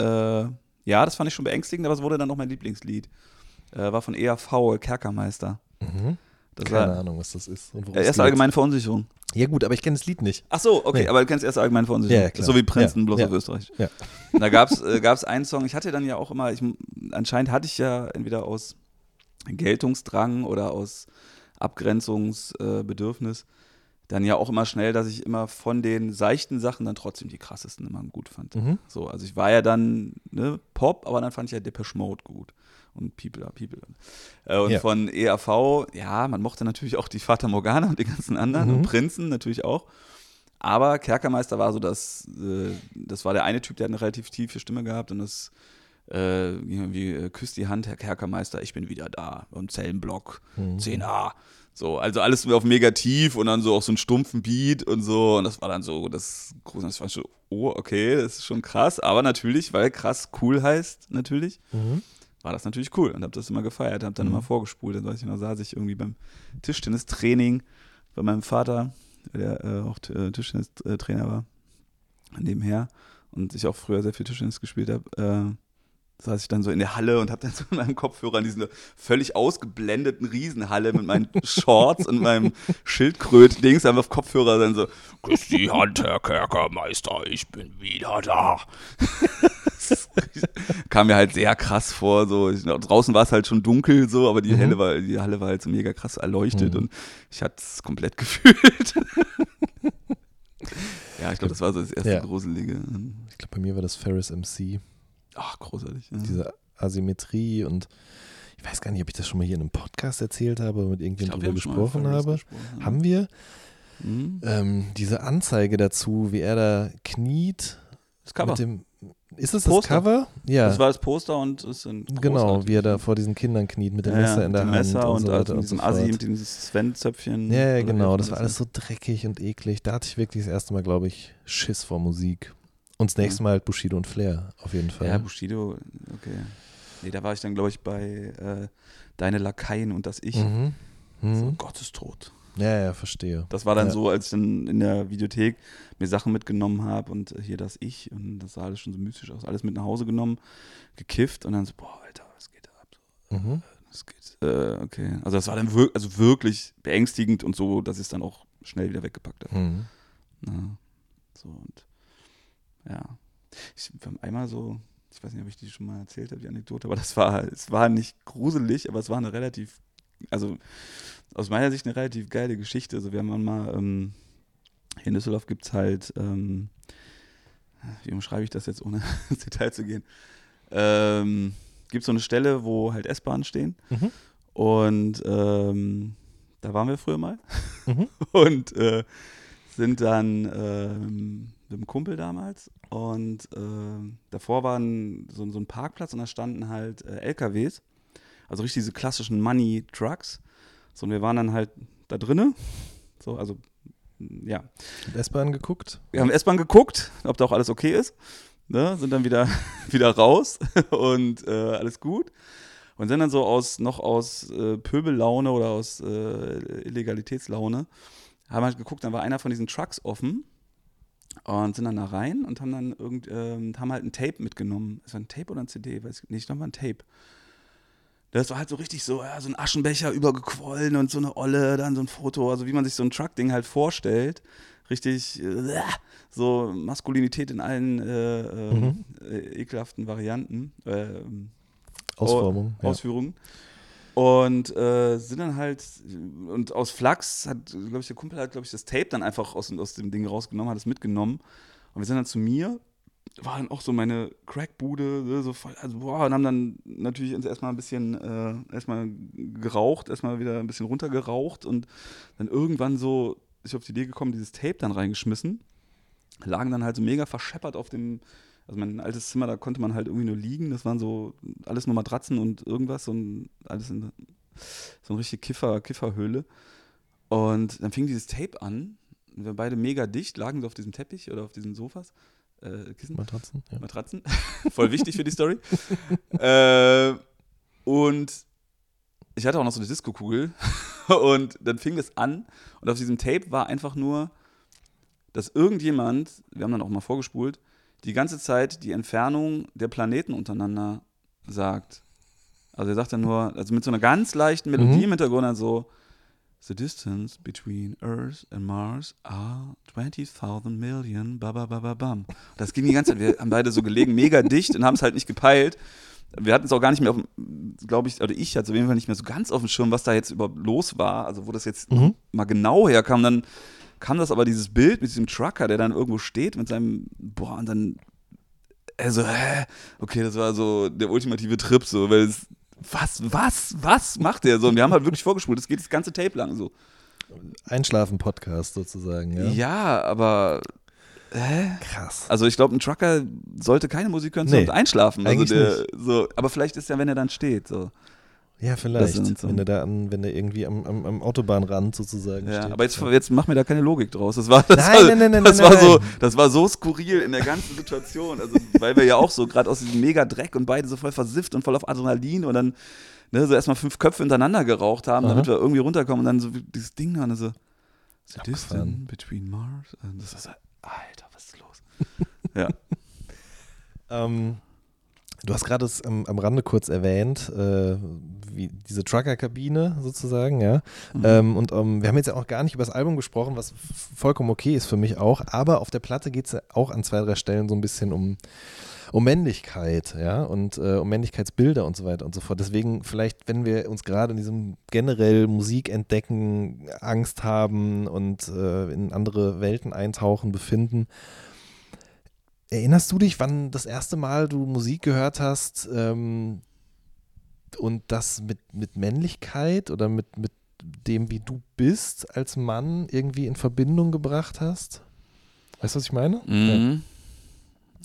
C: äh, ja, das fand ich schon beängstigend, aber es wurde dann auch mein Lieblingslied. Äh, war von EAV, Kerkermeister.
B: Mhm.
C: Das
B: Keine
C: war
B: Ahnung, was das ist. Und worum
C: äh, erste allgemeine Verunsicherung.
B: Ja gut, aber ich kenne das Lied nicht.
C: Ach so, okay,
B: Nee.
C: aber du kennst erste allgemeine Verunsicherung.
B: Ja, ja, klar.
C: so wie Princeton,
B: Ja,
C: bloß
B: ja.
C: auf Österreich.
B: Ja.
C: Da gab es äh, gab's einen Song, ich hatte dann ja auch immer, ich, anscheinend hatte ich ja entweder aus Geltungsdrang oder aus Abgrenzungsbedürfnis dann ja auch immer schnell, dass ich immer von den seichten Sachen dann trotzdem die krassesten immer gut fand.
B: Mhm.
C: So, also ich war ja dann ne, Pop, aber dann fand ich ja Depeche Mode gut. Und People are People. Äh, und
B: Ja.
C: von EAV, ja, man mochte natürlich auch die Fata Morgana und die ganzen anderen
B: Mhm.
C: und Prinzen natürlich auch. Aber Kerkermeister war so, dass äh, das war der eine Typ, der hat eine relativ tiefe Stimme gehabt und das äh, irgendwie äh, küsst die Hand, Herr Kerkermeister, ich bin wieder da. Und Zellenblock,
B: Mhm.
C: 10a. So, also alles auf mega tief und dann so auch so einen stumpfen Beat und so. Und das war dann so das das war schon, oh, okay, das ist schon krass. Aber natürlich, weil krass cool heißt, natürlich,
B: Mhm.
C: war das natürlich cool und hab das immer gefeiert, hab dann
B: Mhm.
C: immer vorgespult. Dann weiß ich noch, saß ich irgendwie beim Tischtennistraining bei meinem Vater, der äh, auch äh, Tischtennistrainer war, nebenher und ich auch früher sehr viel Tischtennis gespielt habe. Äh, saß ich dann so in der Halle und habe dann so in meinem Kopfhörer in dieser völlig ausgeblendeten Riesenhalle mit meinen Shorts und meinem Schildkröt-Dings einfach auf Kopfhörer dann so, Küss die Hand, Herr Kerkermeister, ich bin wieder da. Kam mir halt sehr krass vor, so ich, draußen war es halt schon dunkel so, aber die,
B: Mhm.
C: Halle war, die Halle war halt so mega krass erleuchtet
B: Mhm.
C: und ich hatte es komplett gefühlt. ja, ich glaube, das war so das erste
B: Ja.
C: Gruselige.
B: Ich glaube, bei mir war das Ferris MC.
C: Ach, großartig. Ja.
B: Diese Asymmetrie und ich weiß gar nicht, ob ich das schon mal hier in einem Podcast erzählt habe oder mit irgendjemandem drüber
C: mal
B: gesprochen habe.
C: gesprochen, ja.
B: Haben wir
C: Mhm.
B: ähm, diese Anzeige dazu, wie er da kniet
C: Das Cover.
B: mit dem ist es das
C: Poster.
B: Cover? Ja.
C: Das war das Poster und es sind
B: genau, wie er da vor diesen Kindern kniet mit dem
C: Ja,
B: Messer in der
C: mit dem
B: Hand
C: Messer und,
B: und so
C: also
B: weiter
C: mit
B: und so
C: Assi, mit diesem Sven-Zöpfchen.
B: Ja, ja, genau. Das war alles so dreckig und eklig. Da hatte ich wirklich das erste Mal, glaube ich, Schiss vor Musik. Und das nächste Mal halt Bushido und Flair, auf jeden Fall.
C: Ja, Bushido, okay. Nee, da war ich dann, glaube ich, bei äh, Deine Lakaien und das Ich.
B: mhm.
C: So,
B: Mhm.
C: Gott ist tot.
B: Ja, ja, verstehe.
C: Das war dann
B: Ja.
C: so, als ich dann in der Videothek mir Sachen mitgenommen habe und äh, hier das Ich und das sah alles schon so mystisch aus. Alles mit nach Hause genommen, gekifft und dann so, boah, Alter, was geht da ab?
B: Mhm.
C: Das geht, äh, okay. Also das war dann wir also wirklich beängstigend und so, dass ich es dann auch schnell wieder weggepackt habe.
B: Mhm.
C: Ja, so und ja. Ich wir haben einmal so, ich weiß nicht, ob ich die schon mal erzählt habe, die Anekdote, aber das war, es war nicht gruselig, aber es war eine relativ, also aus meiner Sicht eine relativ geile Geschichte. Also wir haben mal, ähm, hier in Düsseldorf gibt es halt, ähm, wie umschreibe ich das jetzt, ohne ins Detail zu gehen, ähm, gibt es so eine Stelle, wo halt S-Bahnen stehen
B: Mhm.
C: und ähm, da waren wir früher mal
B: Mhm.
C: und äh, sind dann ähm, mit einem Kumpel damals und ähm, davor war ein, so, so ein Parkplatz und da standen halt äh, LKWs, also richtig diese klassischen Money Trucks. So, und wir waren dann halt da drinnen, so, also ja,
B: S-Bahn geguckt?
C: wir haben S-Bahn geguckt, ob da auch alles okay ist. Ne? Sind dann wieder, wieder raus und äh, alles gut. Und sind dann so aus, noch aus äh, Pöbellaune oder aus äh, Illegalitätslaune, haben halt geguckt, dann war einer von diesen Trucks offen und sind dann da rein und haben dann irgend, ähm, haben halt ein Tape mitgenommen. Es war ein Tape oder ein CD? Weiß ich nicht, ich glaube, war ein Tape. Das war halt so richtig so, ja, so ein Aschenbecher übergequollen und so eine Olle, dann so ein Foto, also wie man sich so ein Truck-Ding halt vorstellt. Richtig äh, so Maskulinität in allen äh, äh,
B: Mhm.
C: äh, ekelhaften Varianten, äh,
B: Ausformung. ja.
C: Ausführungen. Und äh, sind dann halt, und aus Flachs hat, glaube ich, der Kumpel hat, glaube ich, das Tape dann einfach aus, aus dem Ding rausgenommen, hat es mitgenommen. Und wir sind dann zu mir, war dann auch so meine Crackbude, ne, so voll, also boah, und haben dann natürlich erstmal ein bisschen, äh, erstmal geraucht, erstmal wieder ein bisschen runtergeraucht und dann irgendwann so, ich auf die Idee gekommen, dieses Tape dann reingeschmissen. lagen dann halt so mega verscheppert auf dem, also mein altes Zimmer, da konnte man halt irgendwie nur liegen. Das waren so alles nur Matratzen und irgendwas und alles in so eine richtige Kiffer, Kifferhöhle. Und dann fing dieses Tape an. Und wir waren beide mega dicht, lagen so auf diesem Teppich oder auf diesen Sofas. Äh, Kissen.
B: Matratzen? Ja.
C: Matratzen. Voll wichtig für die Story. äh, und ich hatte auch noch so eine Disco-Kugel. Und dann fing das an. Und auf diesem Tape war einfach nur, dass irgendjemand, wir haben dann auch mal vorgespult, die ganze Zeit die Entfernung der Planeten untereinander sagt. Also er sagt dann nur, also mit so einer ganz leichten Melodie
B: Mhm.
C: im Hintergrund, dann so, The distance between Earth and Mars are 20.000 million, ba ba ba ba bam. Das ging die ganze Zeit, wir haben beide so gelegen, mega dicht und haben es halt nicht gepeilt. Wir hatten es auch gar nicht mehr auf dem, glaube ich, oder ich hatte es auf jeden Fall nicht mehr so ganz auf dem Schirm, was da jetzt überhaupt los war, also wo das jetzt
B: Mhm.
C: mal genau herkam. Dann kam das aber dieses Bild mit diesem Trucker, der dann irgendwo steht mit seinem, boah, und dann, also, hä? Okay, das war so der ultimative Trip, so, weil es, was, was, was macht der so? Und wir haben halt wirklich vorgespult, das geht das ganze Tape lang so.
B: Einschlafen-Podcast sozusagen, ja.
C: Ja, aber, hä?
B: Krass.
C: Also ich glaube, ein Trucker sollte keine Musik hören
B: Nee,
C: und einschlafen. Also
B: eigentlich
C: der, so, aber vielleicht ist ja, wenn er dann steht, so.
B: Ja, vielleicht.
C: so-
B: Wenn er da an, wenn er irgendwie am, am, am Autobahnrand sozusagen
C: Ja,
B: steht.
C: aber jetzt, jetzt mach mir da keine Logik draus. Das war, das
B: Nein,
C: war,
B: nein, nein, nein,
C: das
B: nein,
C: war so,
B: nein.
C: das war so skurril in der ganzen Situation. Also, weil wir ja auch so gerade aus diesem mega Dreck und beide so voll versifft und voll auf Adrenalin und dann ne, so erstmal fünf Köpfe hintereinander geraucht haben,
B: Aha.
C: damit wir irgendwie runterkommen und dann so dieses Ding da und so. The distance between Mars and das ist so, Alter, was ist los? ja.
B: Ähm, du hast gerade es am, am Rande kurz erwähnt, äh, wie diese Trucker-Kabine sozusagen, ja.
C: Mhm.
B: Ähm, und ähm, wir haben jetzt ja auch gar nicht über das Album gesprochen, was vollkommen okay ist für mich auch, aber auf der Platte geht es ja auch an zwei, drei Stellen so ein bisschen um, um Männlichkeit, ja, und äh, um Männlichkeitsbilder und so weiter und so fort. Deswegen vielleicht, wenn wir uns gerade in diesem generell Musik entdecken, Angst haben und äh, in andere Welten eintauchen, befinden, Erinnerst du dich, wann das erste Mal du Musik gehört hast ähm, und das mit, mit Männlichkeit oder mit, mit dem, wie du bist als Mann irgendwie in Verbindung gebracht hast? Weißt du, was ich meine?
C: Mhm.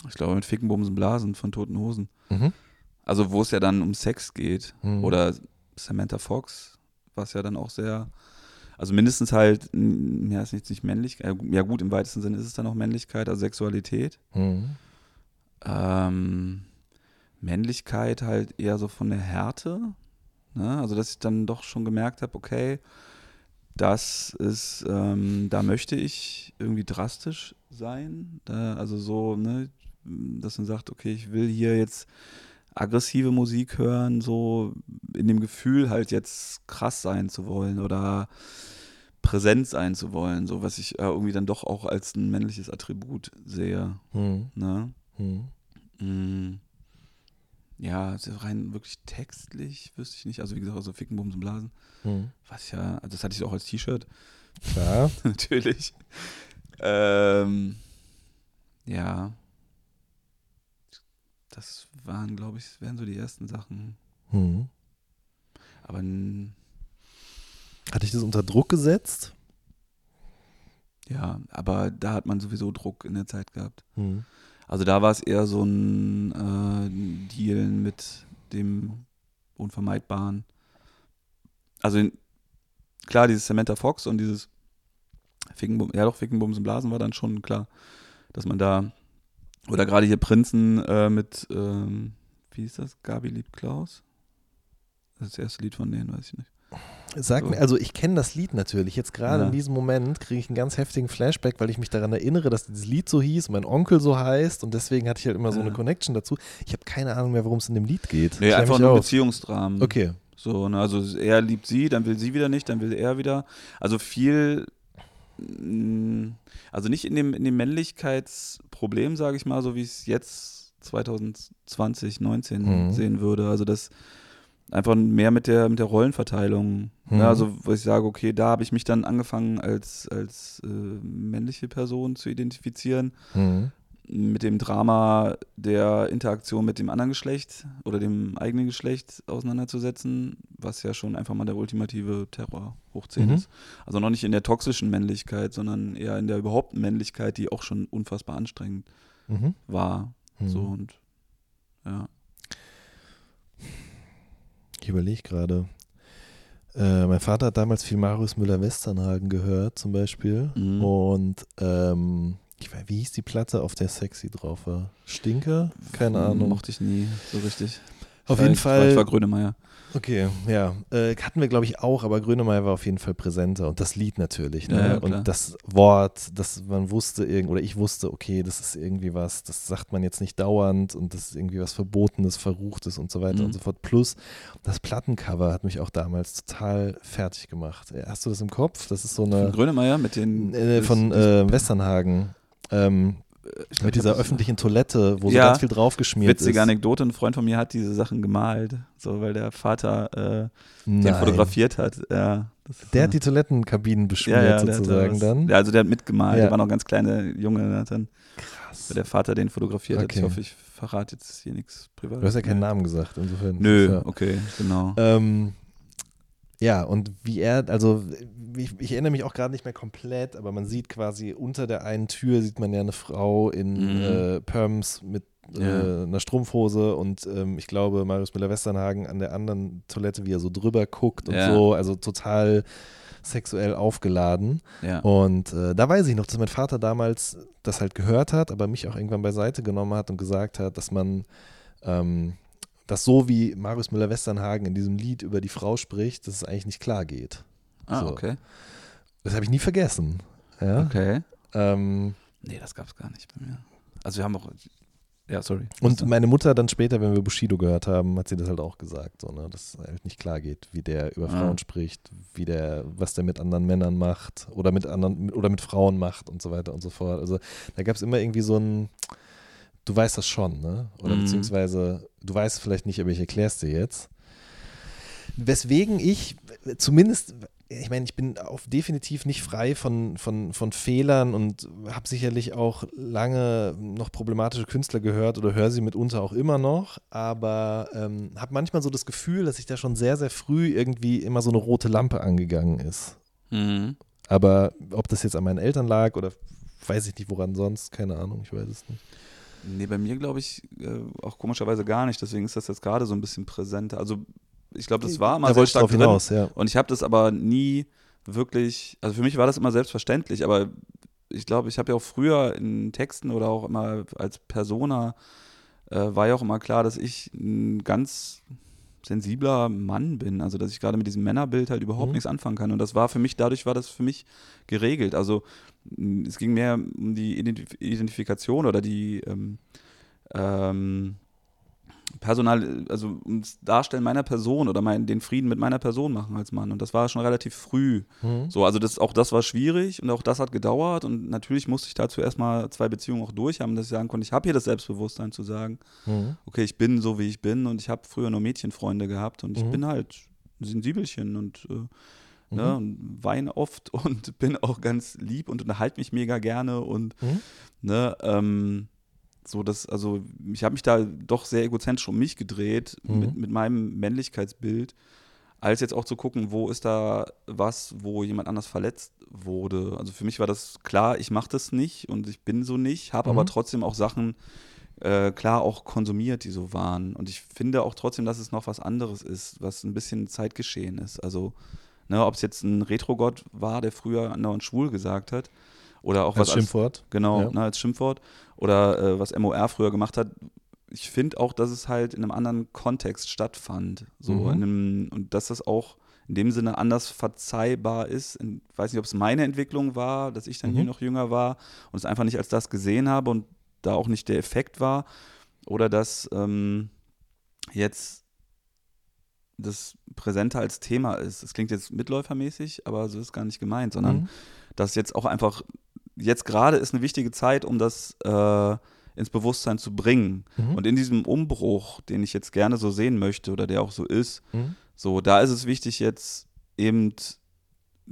C: Ich glaube, mit Ficken, Bumsen, Blasen von Toten Hosen.
B: Ja. Mhm.
C: Also, wo es ja dann um Sex geht.
B: Mhm.
C: Oder Samantha Fox, was ja dann auch sehr, also mindestens halt, m, ja, ist nicht, nicht Männlichkeit, ja gut, im weitesten Sinne ist es dann auch Männlichkeit, also Sexualität.
B: Mhm.
C: Ähm, Männlichkeit halt eher so von der Härte. Ne? Also, dass ich dann doch schon gemerkt habe, okay, das ist, ähm, da möchte ich irgendwie drastisch sein. Da, also so, ne, dass man sagt, okay, ich will hier jetzt aggressive Musik hören, so in dem Gefühl halt jetzt krass sein zu wollen oder präsent sein zu wollen, so was ich äh, irgendwie dann doch auch als ein männliches Attribut sehe.
B: Mhm.
C: Ne?
B: Mhm.
C: Mm. Ja, rein wirklich textlich wüsste ich nicht. Also wie gesagt, also Ficken, Bums und Blasen.
B: Mhm.
C: Was ja, also das hatte ich auch als T-Shirt,
B: Klar.
C: natürlich. Ähm, ja. Das waren, glaube ich, wären so die ersten Sachen.
B: Mhm.
C: Aber n-
B: Hat dich das unter Druck gesetzt?
C: ja, aber da hat man sowieso Druck in der Zeit gehabt.
B: Mhm.
C: Also da war es eher so ein äh, Deal mit dem Unvermeidbaren. Also in, klar, dieses Samantha Fox und dieses Fickenbum, ja doch, Fickenbums und Blasen war dann schon klar, dass man da, oder gerade hier Prinzen äh, mit, ähm, wie hieß das, Gabi liebt Klaus? Das ist das erste Lied von denen, weiß ich nicht.
B: Sag
C: So.
B: mir, also ich kenne das Lied natürlich. Jetzt gerade
C: Ja.
B: in diesem Moment kriege ich einen ganz heftigen Flashback, weil ich mich daran erinnere, dass dieses Lied so hieß, mein Onkel so heißt und deswegen hatte ich halt immer so
C: Ja.
B: eine Connection dazu. Ich habe keine Ahnung mehr, worum es in dem Lied geht.
C: Nee, einfach nur
B: auf.
C: Beziehungsdramen.
B: Okay.
C: So, ne, also er liebt sie, dann will sie wieder nicht, dann will er wieder. Also viel, also nicht in dem, in dem Männlichkeitsproblem, sage ich mal, so wie ich es jetzt 2020, 19
B: Mhm.
C: sehen würde. Also das einfach mehr mit der, mit der Rollenverteilung.
B: Mhm.
C: Ne, also wo ich sage, okay, da habe ich mich dann angefangen als, als äh, männliche Person zu identifizieren.
B: Mhm.
C: Mit dem Drama der Interaktion mit dem anderen Geschlecht oder dem eigenen Geschlecht auseinanderzusetzen, was ja schon einfach mal der ultimative Terror hoch 10
B: Mhm.
C: ist. Also noch nicht in der toxischen Männlichkeit, sondern eher in der überhaupt Männlichkeit, die auch schon unfassbar anstrengend
B: Mhm.
C: war.
B: Mhm.
C: So und ja.
B: Ich überlege gerade. Äh, mein Vater hat damals viel Marius Müller-Westernhagen gehört, zum Beispiel.
C: Mhm.
B: Und ähm, ich weiß, wie hieß die Platte, auf der Sexy drauf war? Stinker? Keine Ahnung.
C: Mochte ich nie so richtig.
B: Auf jeden
C: war- Ich war
B: Fall.
C: Grönemeyer.
B: Okay, ja. Äh, hatten wir, glaube ich, auch, aber Grönemeyer war auf jeden Fall präsenter. Und das Lied natürlich. Ne?
C: Ja, ja,
B: und das Wort, das man wusste, irgend, oder ich wusste, okay, das ist irgendwie was, das sagt man jetzt nicht dauernd und das ist irgendwie was Verbotenes, Verruchtes und so weiter
C: Mhm.
B: und so fort. Plus, das Plattencover hat mich auch damals total fertig gemacht. Äh, Hast du das im Kopf? Das ist so
C: Von
B: eine.
C: Grönemeyer mit den.
B: Äh, von äh, Westernhagen. Ähm,
C: glaub,
B: mit dieser öffentlichen Toilette, wo so
C: Ja,
B: ganz viel draufgeschmiert
C: Witzige
B: ist.
C: Anekdote, ein Freund von mir hat diese Sachen gemalt, so weil der Vater äh, den fotografiert hat. Ja,
B: Der
C: so-
B: hat die Toilettenkabinen beschmiert,
C: ja, hat
B: sozusagen dann.
C: Ja, also der hat mitgemalt,
B: Ja.
C: der war noch ganz kleiner Junge, hat dann,
B: Krass.
C: weil der Vater den fotografiert hat.
B: Okay.
C: Ich hoffe, ich verrate jetzt hier nichts privat.
B: Du hast ja keinen Namen gesagt, insofern.
C: Nö, okay, genau.
B: Ähm, ja, und wie er, also ich, ich erinnere mich auch gerade nicht mehr komplett, aber man sieht quasi unter der einen Tür sieht man ja eine Frau in
C: Mhm.
B: äh, Perms mit äh,
C: Ja.
B: einer Strumpfhose und ähm, ich glaube Marius Müller-Westernhagen an der anderen Toilette, wie er so drüber guckt und
C: Ja.
B: so, also total sexuell aufgeladen.
C: ja.
B: Und äh, da weiß ich noch, dass mein Vater damals das halt gehört hat, aber mich auch irgendwann beiseite genommen hat und gesagt hat, dass man ähm, das so wie Marius Müller-Westernhagen in diesem Lied über die Frau spricht, dass es eigentlich nicht klar geht.
C: ah,
B: so.
C: okay.
B: Das habe ich nie vergessen. Ja.
C: Okay.
B: Ähm,
C: Nee, das gab es gar nicht bei mir. Also wir haben auch. Ja, sorry.
B: und meine Mutter dann später, wenn wir Bushido gehört haben, hat sie das halt auch gesagt, so, ne, dass es halt nicht klar geht, wie der über
C: Ah.
B: Frauen spricht, wie der, was der mit anderen Männern macht oder mit anderen oder mit Frauen macht und so weiter und so fort. Also da gab es immer irgendwie so ein, du weißt das schon, ne? Oder
C: Mhm.
B: beziehungsweise du weißt es vielleicht nicht, aber ich erkläre es dir jetzt. Weswegen ich zumindest, ich meine, ich bin auf definitiv nicht frei von, von, von Fehlern und habe sicherlich auch lange noch problematische Künstler gehört oder höre sie mitunter auch immer noch, aber ähm, habe manchmal so das Gefühl, dass ich da schon sehr, sehr früh irgendwie immer so eine rote Lampe angegangen ist.
C: Mhm.
B: Aber ob das jetzt an meinen Eltern lag oder weiß ich nicht, woran sonst, keine Ahnung, ich weiß es nicht.
C: Nee, bei mir glaube ich äh, auch komischerweise gar nicht. Deswegen ist das jetzt gerade so ein bisschen präsenter. Also ich glaube, das war mal
B: da
C: sehr stark drin.
B: hinaus, ja.
C: Und ich habe das aber nie wirklich, also für mich war das immer selbstverständlich, aber ich glaube, ich habe ja auch früher in Texten oder auch immer als Persona, äh, war ja auch immer klar, dass ich ein ganz sensibler Mann bin, also dass ich gerade mit diesem Männerbild halt überhaupt
B: Mhm.
C: nichts anfangen kann. Und das war für mich, dadurch war das für mich geregelt. Also es ging mehr um die Identif Identifikation oder die ähm, ähm, Personal, also ums Darstellen meiner Person oder mein, den Frieden mit meiner Person machen als Mann. Und das war schon relativ früh.
B: Mhm.
C: So, also das, auch das war schwierig und auch das hat gedauert. Und natürlich musste ich dazu erstmal zwei Beziehungen auch durchhaben, dass ich sagen konnte, ich habe hier das Selbstbewusstsein zu sagen,
B: Mhm.
C: okay, ich bin so, wie ich bin und ich habe früher nur Mädchenfreunde gehabt und ich
B: Mhm.
C: bin halt ein Sensibelchen und, äh,
B: Mhm.
C: ne, und weine oft und bin auch ganz lieb und unterhalte mich mega gerne und
B: Mhm.
C: ne, ähm, so dass, also ich habe mich da doch sehr egozentrisch um mich gedreht
B: Mhm.
C: mit, mit meinem Männlichkeitsbild, als jetzt auch zu gucken, wo ist da was, wo jemand anders verletzt wurde. Also für mich war das klar, ich mache das nicht und ich bin so nicht, habe
B: Mhm.
C: aber trotzdem auch Sachen äh, klar auch konsumiert, die so waren. Und ich finde auch trotzdem, dass es noch was anderes ist, was ein bisschen Zeitgeschehen ist. Also, ne, ob es jetzt ein Retrogott war, der früher andauernd schwul gesagt hat, oder auch
B: Als
C: was als,
B: Schimpfwort.
C: Genau,
B: Ja.
C: ne, als Schimpfwort. Oder äh, was MOR früher gemacht hat. Ich finde auch, dass es halt in einem anderen Kontext stattfand. So
B: Mhm.
C: in einem, und dass das auch in dem Sinne anders verzeihbar ist. Ich weiß nicht, ob es meine Entwicklung war, dass ich dann
B: Mhm.
C: hier noch jünger war und es einfach nicht als das gesehen habe und da auch nicht der Effekt war. Oder dass ähm, jetzt das präsenter als Thema ist. Es klingt jetzt mitläufermäßig, aber so ist es gar nicht gemeint, sondern
B: Mhm.
C: dass jetzt auch einfach, jetzt gerade ist eine wichtige Zeit, um das äh, ins Bewusstsein zu bringen.
B: Mhm.
C: Und in diesem Umbruch, den ich jetzt gerne so sehen möchte oder der auch so ist,
B: Mhm.
C: so, da ist es wichtig, jetzt eben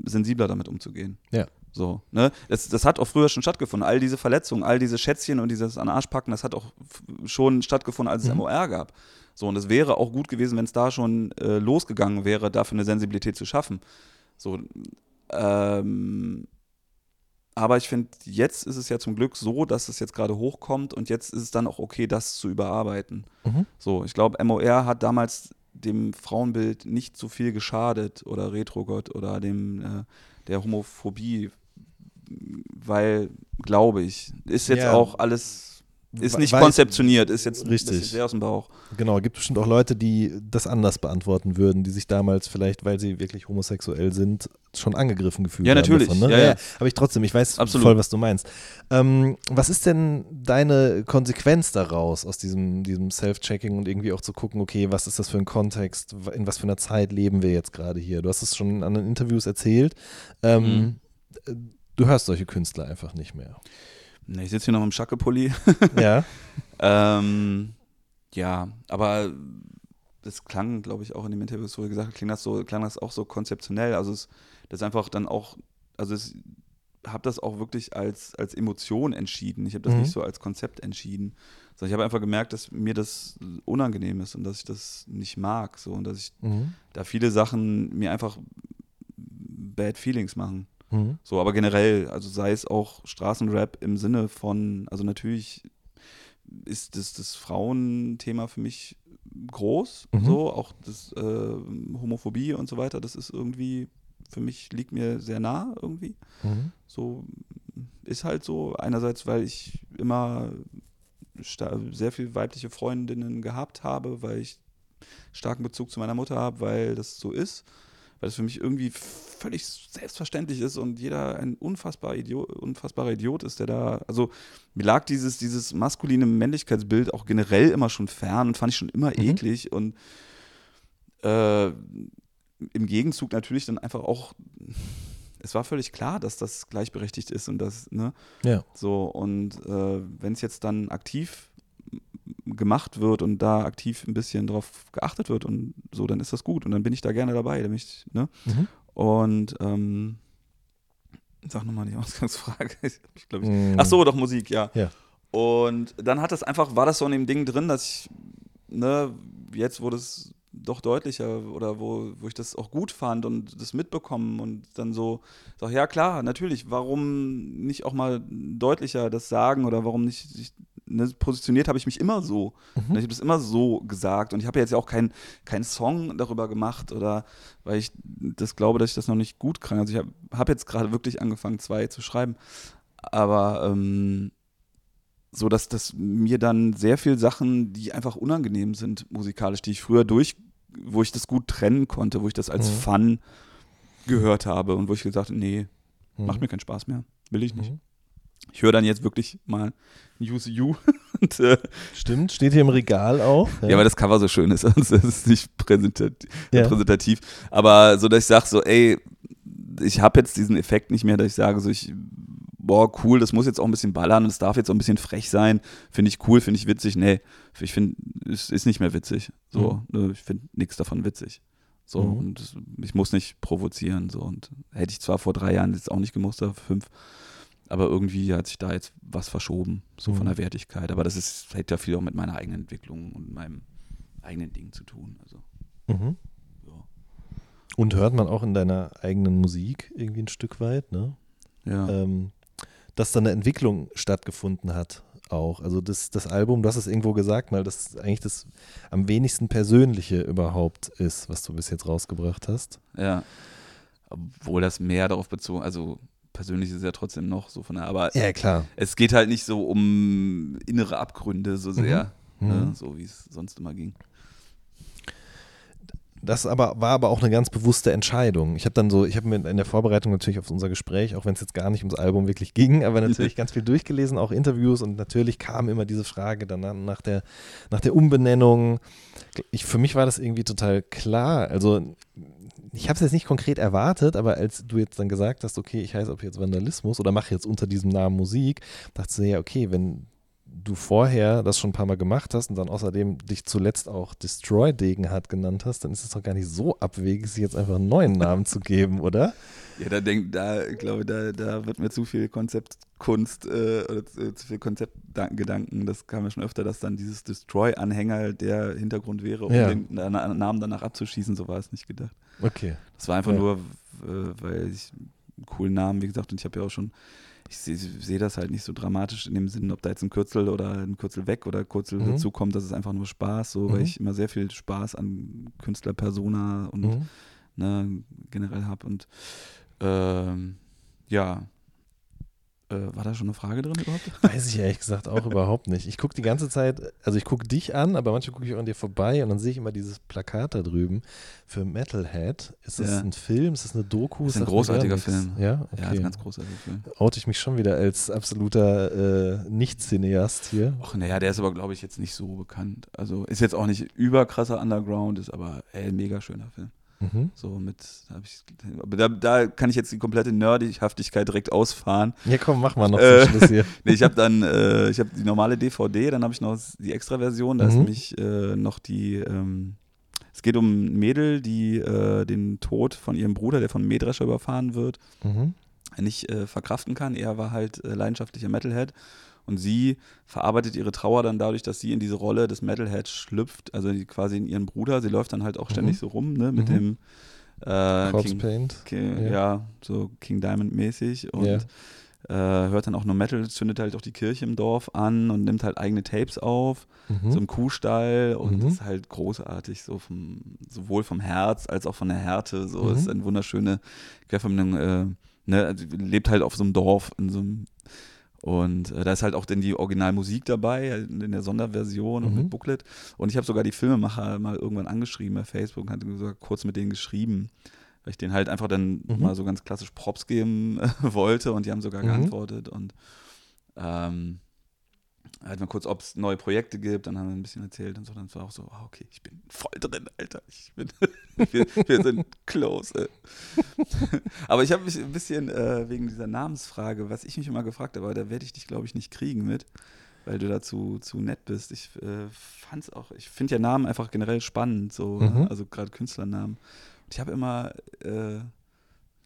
C: sensibler damit umzugehen.
B: Ja.
C: So, ne? Das, das hat auch früher schon stattgefunden. All diese Verletzungen, all diese Schätzchen und dieses an Arsch packen, das hat auch schon stattgefunden, als es
B: Mhm.
C: MOR gab. So, und es wäre auch gut gewesen, wenn es da schon äh, losgegangen wäre, dafür eine Sensibilität zu schaffen. So, ähm, aber ich finde, jetzt ist es ja zum Glück so, dass es jetzt gerade hochkommt und jetzt ist es dann auch okay, das zu überarbeiten.
B: Mhm.
C: So, ich glaube, MOR hat damals dem Frauenbild nicht so viel geschadet oder Retrogott oder dem äh, der Homophobie, weil, glaube ich, ist jetzt
B: Ja.
C: auch alles, ist nicht
B: Weiß-
C: konzeptioniert, ist jetzt
B: Richtig.
C: sehr aus dem Bauch.
B: Genau, gibt bestimmt auch Leute, die das anders beantworten würden, die sich damals vielleicht, weil sie wirklich homosexuell sind, schon angegriffen gefühlt
C: Ja,
B: haben.
C: natürlich.
B: Davon, ne?
C: Ja, ja.
B: Aber ich trotzdem, ich weiß
C: Absolut.
B: voll, was du meinst. Ähm, was ist denn deine Konsequenz daraus, aus diesem, diesem Self-Checking und irgendwie auch zu gucken, okay, was ist das für ein Kontext, in was für einer Zeit leben wir jetzt gerade hier? Du hast es schon in anderen Interviews erzählt. Ähm, äh, Du hörst solche Künstler einfach nicht mehr.
C: Ne, ich sitze hier noch im Schackepulli.
B: Ja.
C: Ähm, ja, aber das klang, glaube ich, auch in dem Interview, wo du gesagt hast, klang das, so, klang das auch so konzeptionell. Also es, das ist einfach dann auch, also ich habe das auch wirklich als, als Emotion entschieden. Ich habe das
B: Mhm.
C: nicht so als Konzept entschieden. Sondern ich habe einfach gemerkt, dass mir das unangenehm ist und dass ich das nicht mag. So, und dass ich
B: Mhm.
C: da viele Sachen mir einfach Bad Feelings machen.
B: Mhm.
C: So, aber generell, also sei es auch Straßenrap im Sinne von, also natürlich ist das, das Frauenthema für mich groß,
B: Mhm.
C: so, auch das äh, Homophobie und so weiter, das ist irgendwie, für mich liegt mir sehr nah irgendwie.
B: Mhm.
C: So ist halt so, einerseits, weil ich immer sehr viel weibliche Freundinnen gehabt habe, weil ich starken Bezug zu meiner Mutter habe, weil das so ist, weil das für mich irgendwie völlig selbstverständlich ist und jeder ein unfassbar Idiot, unfassbarer Idiot ist, der da, also mir lag dieses, dieses maskuline Männlichkeitsbild auch generell immer schon fern und fand ich schon immer
B: Mhm.
C: eklig und äh, im Gegenzug natürlich dann einfach auch, es war völlig klar, dass das gleichberechtigt ist und das, ne,
B: Ja.
C: so, und äh, wenn es jetzt dann aktiv gemacht wird und da aktiv ein bisschen drauf geachtet wird und so, dann ist das gut und dann bin ich da gerne dabei. Ne?
B: Mhm.
C: Und ähm, sag nochmal die Ausgangsfrage. ich glaube, ich,
B: Mhm.
C: ach so, doch Musik, ja.
B: Ja.
C: Und dann hat das einfach, war das so in dem Ding drin, dass ich, ne, jetzt wurde es doch deutlicher oder wo, wo ich das auch gut fand und das mitbekommen und dann so, sag, ja klar, natürlich, warum nicht auch mal deutlicher das sagen oder warum nicht sich, ne, positioniert habe ich mich immer so.
B: Mhm.
C: Ich habe das immer so gesagt und ich habe jetzt ja auch keinen keinen Song darüber gemacht oder weil ich das glaube, dass ich das noch nicht gut kann. Also ich habe hab jetzt gerade wirklich angefangen, zwei zu schreiben, aber ähm, so dass das mir dann sehr viel Sachen, die einfach unangenehm sind musikalisch, die ich früher durch, wo ich das gut trennen konnte, wo ich das als
B: Mhm.
C: Fun gehört habe und wo ich gesagt habe, nee,
B: Mhm.
C: macht mir keinen Spaß mehr, will ich nicht.
B: Mhm.
C: Ich höre dann jetzt wirklich mal Use You und äh,
B: Stimmt, steht hier im Regal auch.
C: ja. weil das Cover so schön ist, sonst ist es nicht präsentativ,
B: Ja.
C: repräsentativ. Aber so, dass ich sage so, ey, ich habe jetzt diesen Effekt nicht mehr, dass ich sage so, ich, boah, cool, das muss jetzt auch ein bisschen ballern und es darf jetzt auch ein bisschen frech sein. Finde ich cool, finde ich witzig. Nee, ich finde, es ist nicht mehr witzig. So, ne, ich finde nichts davon witzig. So,
B: Mhm.
C: und das- ich muss nicht provozieren. So, und hätte ich zwar vor drei Jahren jetzt auch nicht gemusst, fünf, aber irgendwie hat sich da jetzt was verschoben, so von
B: Mhm.
C: der Wertigkeit. Aber das ist, hat ja viel auch mit meiner eigenen Entwicklung und meinem eigenen Ding zu tun. Also,
B: Mhm.
C: ja.
B: Und hört man auch in deiner eigenen Musik irgendwie ein Stück weit, ne?
C: ja.
B: ähm, dass da eine Entwicklung stattgefunden hat auch. Also das, das Album, du hast es irgendwo gesagt mal, dass eigentlich das am wenigsten Persönliche überhaupt ist, was du bis jetzt rausgebracht hast.
C: Ja. Obwohl das mehr darauf bezogen, also persönlich ist es ja trotzdem noch so von der, aber
B: Ja, klar.
C: es geht halt nicht so um innere Abgründe so sehr,
B: Mhm.
C: Ne,
B: Mhm.
C: so wie es sonst immer ging.
B: Das aber, war aber auch eine ganz bewusste Entscheidung. Ich habe dann so, ich habe mir in der Vorbereitung natürlich auf unser Gespräch, auch wenn es jetzt gar nicht ums Album wirklich ging, aber natürlich ganz viel durchgelesen, auch Interviews und natürlich kam immer diese Frage dann nach der, nach der Umbenennung. Ich, für mich war das irgendwie total klar. Also ich habe es jetzt nicht konkret erwartet, aber als du jetzt dann gesagt hast, okay, ich heiße ab jetzt Vandalismus oder mache jetzt unter diesem Namen Musik, dachte ich ja, okay, wenn du vorher das schon ein paar Mal gemacht hast und dann außerdem dich zuletzt auch Destroy Degenhardt genannt hast, dann ist es doch gar nicht so abwegig, sich jetzt einfach einen neuen Namen zu geben, oder?
C: Ja, da denk, da glaube da, da wird mir zu viel Konzeptkunst äh, oder zu, zu viel Konzeptgedanken. Das kam ja schon öfter, dass dann dieses Destroy-Anhänger der Hintergrund wäre, um
B: Ja.
C: den Na- Na- Namen danach abzuschießen. So war es nicht gedacht.
B: Okay.
C: Das war einfach
B: Ja.
C: nur, äh, weil ich einen coolen Namen, wie gesagt, und ich habe ja auch schon, ich sehe seh das halt nicht so dramatisch in dem Sinn, ob da jetzt ein Kürzel oder ein Kürzel weg oder Kürzel
B: Mhm.
C: dazu kommt, das ist einfach nur Spaß, so, weil
B: Mhm.
C: ich immer sehr viel Spaß an Künstler-Persona und
B: Mhm.
C: ne, generell habe. Und ähm, ja, äh, war da schon eine Frage drin überhaupt?
B: Weiß ich ehrlich gesagt auch überhaupt nicht. Ich gucke die ganze Zeit, also ich gucke dich an, aber manchmal gucke ich auch an dir vorbei und dann sehe ich immer dieses Plakat da drüben für Metalhead. Ist das
C: Ja.
B: ein Film? Ist das eine Doku?
C: Das ist ein großartiger. Film.
B: Ja, okay.
C: Ja, ist ein ganz großartiger Film.
B: Oute ich mich schon wieder als absoluter äh, Nicht-Cineast hier.
C: Och, naja, der ist aber, glaube ich, jetzt nicht so bekannt. Also ist jetzt auch nicht überkrasser Underground, ist aber ey, mega schöner Film.
B: Mhm.
C: So mit, da ich, da, da kann ich jetzt die komplette Nerdighaftigkeit direkt ausfahren.
B: Ja, komm, mach mal noch
C: Äh,
B: zum Schluss hier.
C: Nee, ich habe dann, äh, ich habe die normale DVD, dann habe ich noch die Extra-Version, da ist
B: Mhm.
C: nämlich äh, noch die, ähm, es geht um ein Mädel, die äh, den Tod von ihrem Bruder, der von Mähdrescher überfahren wird,
B: Mhm.
C: nicht äh, verkraften kann. Er war halt äh, leidenschaftlicher Metalhead und sie verarbeitet ihre Trauer dann dadurch, dass sie in diese Rolle des Metalheads schlüpft, also quasi in ihren Bruder. Sie läuft dann halt auch ständig
B: Mhm.
C: so rum, ne, mit
B: Mhm.
C: dem äh, King,
B: Paint.
C: King,
B: Ja.
C: ja. so King Diamond mäßig und
B: Ja.
C: äh, hört dann auch nur Metal, zündet halt auch die Kirche im Dorf an und nimmt halt eigene Tapes auf,
B: Mhm.
C: so im Kuhstall und
B: Mhm.
C: ist halt großartig, so vom, sowohl vom Herz als auch von der Härte. So
B: Mhm.
C: ist eine wunderschöne Querverbindung, äh, ne, also lebt halt auf so einem Dorf in so einem und äh, da ist halt auch dann die Originalmusik dabei, äh, in der Sonderversion und
B: Mhm.
C: mit Booklet. Und ich habe sogar die Filmemacher mal irgendwann angeschrieben bei Facebook und hatte sogar kurz mit denen geschrieben, weil ich denen halt einfach dann
B: Mhm.
C: mal so ganz klassisch Props geben wollte und die haben sogar
B: Mhm.
C: geantwortet und ähm, halt mal kurz, ob es neue Projekte gibt, dann haben wir ein bisschen erzählt und so, dann war auch so, ah, okay, ich bin voll drin, Alter, ich bin, wir, wir sind close. Aber ich habe mich ein bisschen äh, wegen dieser Namensfrage, was ich mich immer gefragt habe, aber da werde ich dich, glaube ich, nicht kriegen mit, weil du dazu zu nett bist. Ich äh, fand's auch, ich finde ja Namen einfach generell spannend, so,
B: Mhm.
C: also gerade Künstlernamen. Und ich habe immer, äh,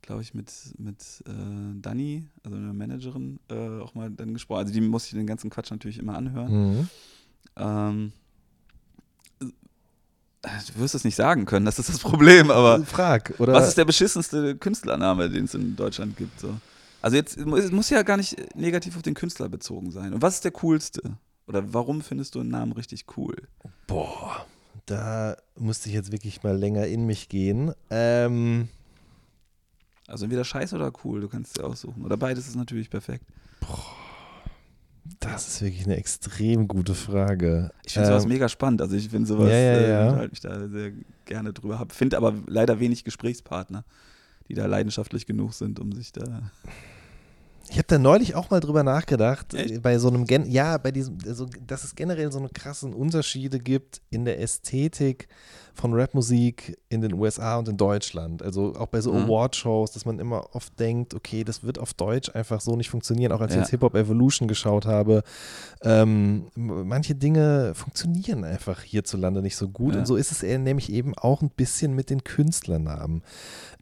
C: glaube ich, mit, mit äh, Dani, also einer Managerin, äh, auch mal dann gesprochen. Also die muss ich den ganzen Quatsch natürlich immer anhören.
B: Mhm.
C: Ähm, äh, du wirst es nicht sagen können, das ist das Problem, aber
B: Frag, oder?
C: was ist der beschissenste Künstlername, den es in Deutschland gibt? So? Also jetzt, es muss ja gar nicht negativ auf den Künstler bezogen sein. Und was ist der coolste? Oder warum findest du einen Namen richtig cool?
B: Boah, da musste ich jetzt wirklich mal länger in mich gehen. Ähm,
C: Also entweder scheiße oder cool, du kannst dir aussuchen. Oder beides ist natürlich perfekt.
B: das ist wirklich eine extrem gute Frage.
C: Ich finde sowas
B: Ähm,
C: mega spannend. Also ich finde sowas,
B: Ja, ja,
C: äh,
B: ja.
C: unterhalte mich da sehr gerne drüber. Hab, finde aber leider wenig Gesprächspartner, die da leidenschaftlich genug sind, um sich da.
B: Ich habe da neulich auch mal drüber nachgedacht,
C: Echt?
B: äh, bei so einem, Gen ja, bei diesem, also, dass es generell so eine krassen Unterschiede gibt in der Ästhetik von Rapmusik in den USA und in Deutschland. Also auch bei so
C: Mhm.
B: Award-Shows, dass man immer oft denkt, okay, das wird auf Deutsch einfach so nicht funktionieren. Auch als ich
C: Ja.
B: jetzt Hip-Hop Evolution geschaut habe, ähm, manche Dinge funktionieren einfach hierzulande nicht so gut.
C: Ja.
B: Und so ist es eher nämlich eben auch ein bisschen mit den Künstlernamen.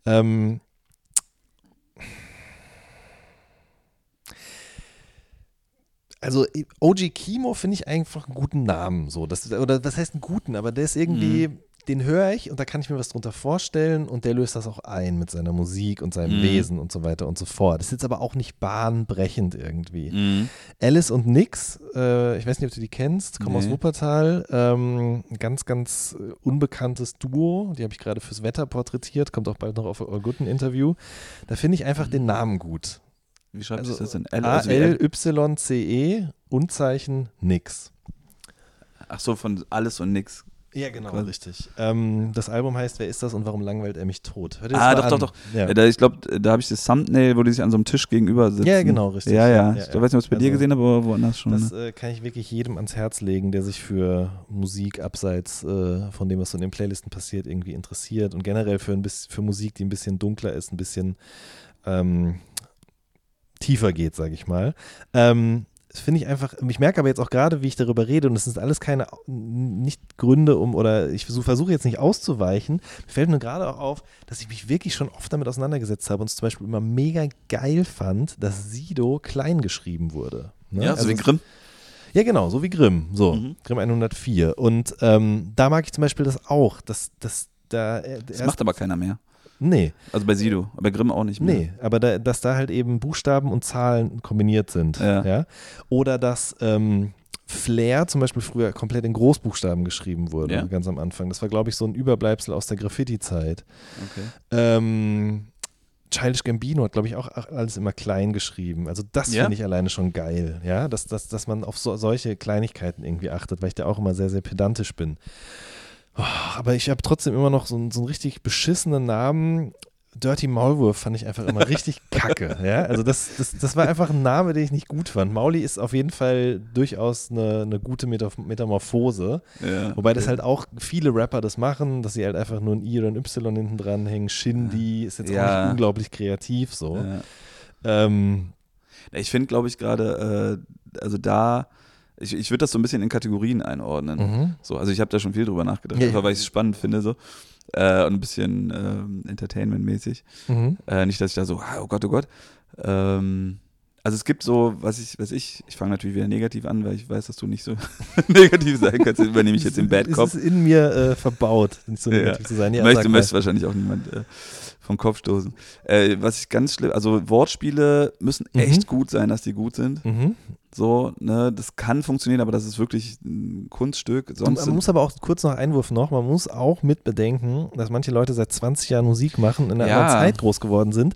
B: Ähm, also OG Kimo finde ich einfach einen guten Namen. So. Das, oder was heißt einen guten, aber der ist irgendwie,
C: Mhm.
B: den höre ich und da kann ich mir was drunter vorstellen und der löst das auch ein mit seiner Musik und seinem
C: Mhm.
B: Wesen und so weiter und so fort. Das ist jetzt aber auch nicht bahnbrechend irgendwie. Alice und Nix, äh, ich weiß nicht, ob du die kennst, kommen aus
C: Nee.
B: Wuppertal. Ähm, ein ganz, ganz unbekanntes Duo. Die habe ich gerade fürs Wetter porträtiert, kommt auch bald noch auf ein Interview. Da finde ich einfach den Namen gut.
C: Wie schreibt
B: Also
C: sich das denn? L, also wie L?
B: A-L-Y-C-E und Zeichen Nix.
C: Ach so, von alles und nix.
B: Ja, genau,
C: Quasi.
B: richtig. Ähm, das Album heißt Wer ist das und warum langweilt er mich tot? Dir
C: Ah, doch, doch, doch.
B: Ja,
C: Da, ich glaube, da habe ich das Thumbnail, wo die sich an so einem Tisch gegenüber sitzen.
B: Ja, genau, richtig.
C: Ja, ja.
B: Ja,
C: ich
B: ja.
C: weiß nicht, ob ich es bei dir
B: Also,
C: gesehen habe, aber woanders schon.
B: Das
C: ne?
B: äh, kann ich wirklich jedem ans Herz legen, der sich für Musik abseits äh, von dem, was so in den Playlisten passiert, irgendwie interessiert und generell für, ein bisschen, für Musik, die ein bisschen dunkler ist, ein bisschen ähm, tiefer geht, sage ich mal. Ähm, das finde ich einfach, ich merke aber jetzt auch gerade, wie ich darüber rede, und es sind alles keine, nicht Gründe, um, oder ich versuche jetzt nicht auszuweichen. Mir fällt nur gerade auch auf, dass ich mich wirklich schon oft damit auseinandergesetzt habe und es zum Beispiel immer mega geil fand, dass Sido klein geschrieben wurde. Ne?
C: Ja, so wie Grimm.
B: Ja, genau, so wie Grimm. So,
C: Mhm.
B: Grimm 104. Und ähm, da mag ich zum Beispiel das auch, dass, dass da. äh,
C: Das macht aber keiner mehr.
B: Nee,
C: Also bei Sido, aber Grimm auch nicht mehr.
B: nee, aber da, dass da halt eben Buchstaben und Zahlen kombiniert sind.
C: Ja.
B: Oder dass ähm, Flair zum Beispiel früher komplett in Großbuchstaben geschrieben wurde,
C: Ja.
B: ganz am Anfang. Das war, glaube ich, so ein Überbleibsel aus der Graffiti-Zeit.
C: Okay.
B: Ähm, Childish Gambino hat, glaube ich, auch alles immer klein geschrieben. Also das
C: Ja?
B: finde ich alleine schon geil, ja, dass, dass, dass man auf so, solche Kleinigkeiten irgendwie achtet, weil ich da auch immer sehr, sehr pedantisch bin. Oh, aber ich habe trotzdem immer noch so, einen- so einen richtig beschissenen Namen. Dirty Maulwurf fand ich einfach immer richtig kacke. Ja? Also das, das, das war einfach ein Name, den ich nicht gut fand. Mauli ist auf jeden Fall durchaus eine, eine gute Meta Metamorphose.
C: Ja.
B: Wobei das halt auch viele Rapper das machen, dass sie halt einfach nur ein I oder ein Y hinten dran hängen. Shindy ist jetzt auch nicht unglaublich kreativ so. Ähm,
C: Ich finde, glaube ich, gerade, äh, also da, ich, ich würde das so ein bisschen in Kategorien einordnen.
B: mhm.
C: So, also ich habe da schon viel drüber nachgedacht,
B: Ja,
C: einfach
B: ja.
C: weil ich es spannend finde so. Äh, und ein bisschen ähm, Entertainment-mäßig.
B: Mhm.
C: Äh, nicht, dass ich da so, ah, oh Gott, oh Gott. Ähm, also es gibt so, was ich, was ich, ich fange natürlich wieder negativ an, weil ich weiß, dass du nicht so negativ sein kannst, übernehme ich jetzt den Bad
B: Es
C: Cop.
B: ist in mir äh, verbaut, nicht so
C: Ja.
B: negativ zu sein. Ja,
C: möchte,
B: sag mal.
C: möchte wahrscheinlich auch niemand äh, vom Kopf stoßen. Äh, was ich ganz schlimm, also Wortspiele müssen
B: Mhm.
C: echt gut sein, dass die gut sind.
B: Mhm.
C: So, ne, das kann funktionieren, aber das ist wirklich ein Kunststück. Sonst
B: man muss aber auch kurz noch Einwurf noch, man muss auch mit bedenken, dass manche Leute seit 20 Jahren Musik machen, in einer
C: Ja.
B: anderen Zeit groß geworden sind.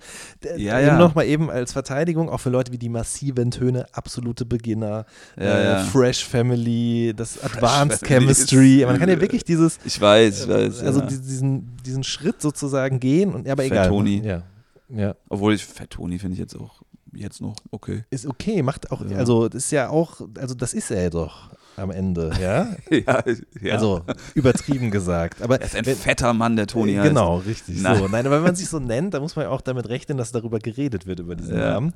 C: Ja,
B: eben
C: ja.
B: noch mal eben als Verteidigung, auch für Leute wie die massiven Töne, absolute Beginner,
C: Ja,
B: äh. Fresh Family, das Advanced
C: Family
B: Chemistry.
C: ist-
B: Man kann ja wirklich dieses,
C: ich weiß, ich weiß.
B: also diesen, diesen Schritt sozusagen gehen und aber
C: Fat
B: egal.
C: Tony.
B: Ja. Ja.
C: Obwohl ich Fat Tony finde ich jetzt auch jetzt noch okay.
B: Ist okay, macht auch,
C: Ja.
B: also das ist ja auch, also das ist er doch am Ende, ja.
C: ja, ja.
B: Also übertrieben gesagt. Aber
C: er ist ein
B: wenn-
C: fetter Mann, der Tony heißt.
B: Genau, richtig.
C: Nein.
B: So. Nein, aber wenn man sich so nennt, dann muss man ja auch damit rechnen, dass darüber geredet wird, über diesen
C: Ja.
B: Namen.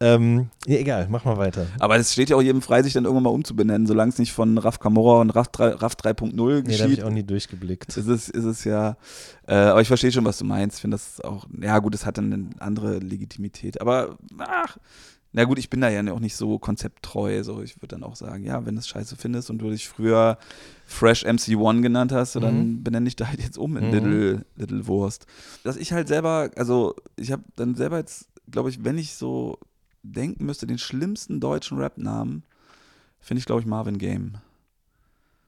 B: Ähm, ja, egal, mach mal weiter.
C: Aber es steht ja auch jedem frei, sich dann irgendwann mal umzubenennen, solange es nicht von Raf Camorra und Raf, 3 Raf 3.0
B: Nee, da habe
C: geschieht.
B: ich auch nie durchgeblickt.
C: ist es, ist es ja, äh, aber ich verstehe schon, was du meinst. Ich finde das auch, ja gut, es hat dann eine andere Legitimität. Aber, ach, na gut, ich bin da ja auch nicht so konzepttreu. So, ich würde dann auch sagen, ja, wenn du es scheiße findest und du dich früher Fresh MC1 genannt hast, so, dann
B: Mhm.
C: benenne ich da halt jetzt um in
B: Mhm.
C: Little, Little Wurst. Dass ich halt selber, also ich habe dann selber jetzt, glaube ich, wenn ich so denken müsste, den schlimmsten deutschen Rap-Namen, finde ich, glaube ich, Marvin Game.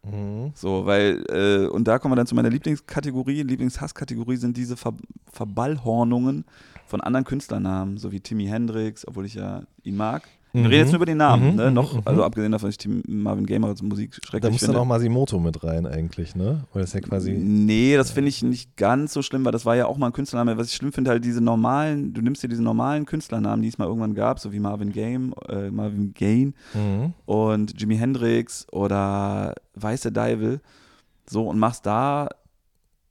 B: Mhm.
C: So, weil, äh, und da kommen wir dann zu meiner Lieblingskategorie. Lieblingshasskategorie sind diese Ver Verballhornungen von anderen Künstlernamen, so wie Timmy Hendrix, obwohl ich ja ihn mag. Wir
B: Mhm.
C: reden jetzt nur über den Namen,
B: Mhm,
C: ne? Noch,
B: mhm.
C: also abgesehen davon, dass ich Tim, Marvin Gaye als Musik schrecklich
B: Da muss
C: finde.
B: dann auch Masimoto mit rein eigentlich, ne? Oder ist ja quasi.
C: Nee, das finde ich nicht ganz so schlimm, weil das war ja auch mal ein Künstlername. Was ich schlimm finde, halt diese normalen, du nimmst dir diese normalen Künstlernamen, die es mal irgendwann gab, so wie Marvin Game, äh, Marvin Gaye
B: Mhm.
C: und Jimi Hendrix oder Weiße Deivel, so und machst da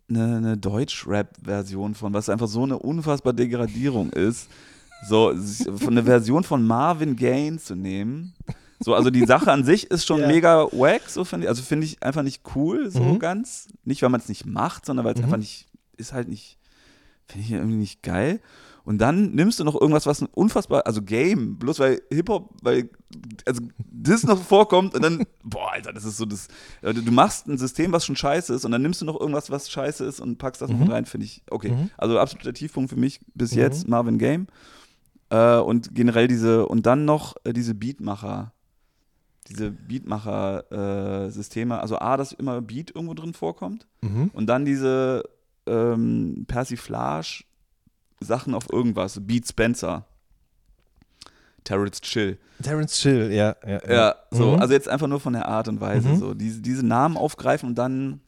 C: eine, eine Deutsch-Rap-Version von, was einfach so eine unfassbare Degradierung ist. So, eine Version von Marvin Gaye zu nehmen. So, also die Sache an sich ist schon
B: Ja.
C: mega wack, so finde ich. Also finde ich einfach nicht cool, so
B: Mhm.
C: ganz. Nicht, weil man es nicht macht, sondern weil es
B: Mhm.
C: einfach nicht, ist halt nicht, finde ich irgendwie nicht geil. Und dann nimmst du noch irgendwas, was ein unfassbar, also Game, bloß weil Hip-Hop, weil, also das noch vorkommt und dann, boah, Alter, das ist so das, also du machst ein System, was schon scheiße ist und dann nimmst du noch irgendwas, was scheiße ist und packst das noch
B: Mhm.
C: mit rein, finde ich, okay.
B: Mhm.
C: Also absoluter Tiefpunkt für mich bis
B: Mhm.
C: jetzt, Marvin Game. Äh, und generell diese, und dann noch äh, diese Beatmacher, diese Beatmacher-Systeme, also A, dass immer Beat irgendwo drin vorkommt
B: Mhm.
C: und dann diese ähm, Persiflage-Sachen auf irgendwas. Beat Spencer. Terrorist Chill.
B: Terence Chill, ja. Ja,
C: Ja, so,
B: Mhm.
C: also jetzt einfach nur von der Art und Weise.
B: Mhm.
C: So, diese, diese Namen aufgreifen und dann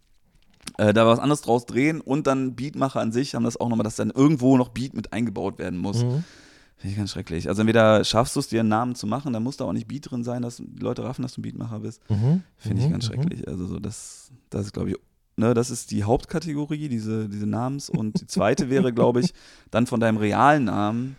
C: äh, da was anderes draus drehen und dann Beatmacher an sich haben das auch nochmal, dass dann irgendwo noch Beat mit eingebaut werden muss.
B: Mhm.
C: Finde ich ganz schrecklich. Also entweder schaffst du es dir einen Namen zu machen, dann muss da auch nicht Beat drin sein, dass die Leute raffen, dass du ein Beatmacher bist.
B: Mhm.
C: Finde ich
B: Mhm.
C: ganz
B: Mhm.
C: schrecklich. Also so das, das ist, glaube ich, ne, das ist die Hauptkategorie, diese, diese Namens. Und die zweite wäre, glaube ich, dann von deinem realen Namen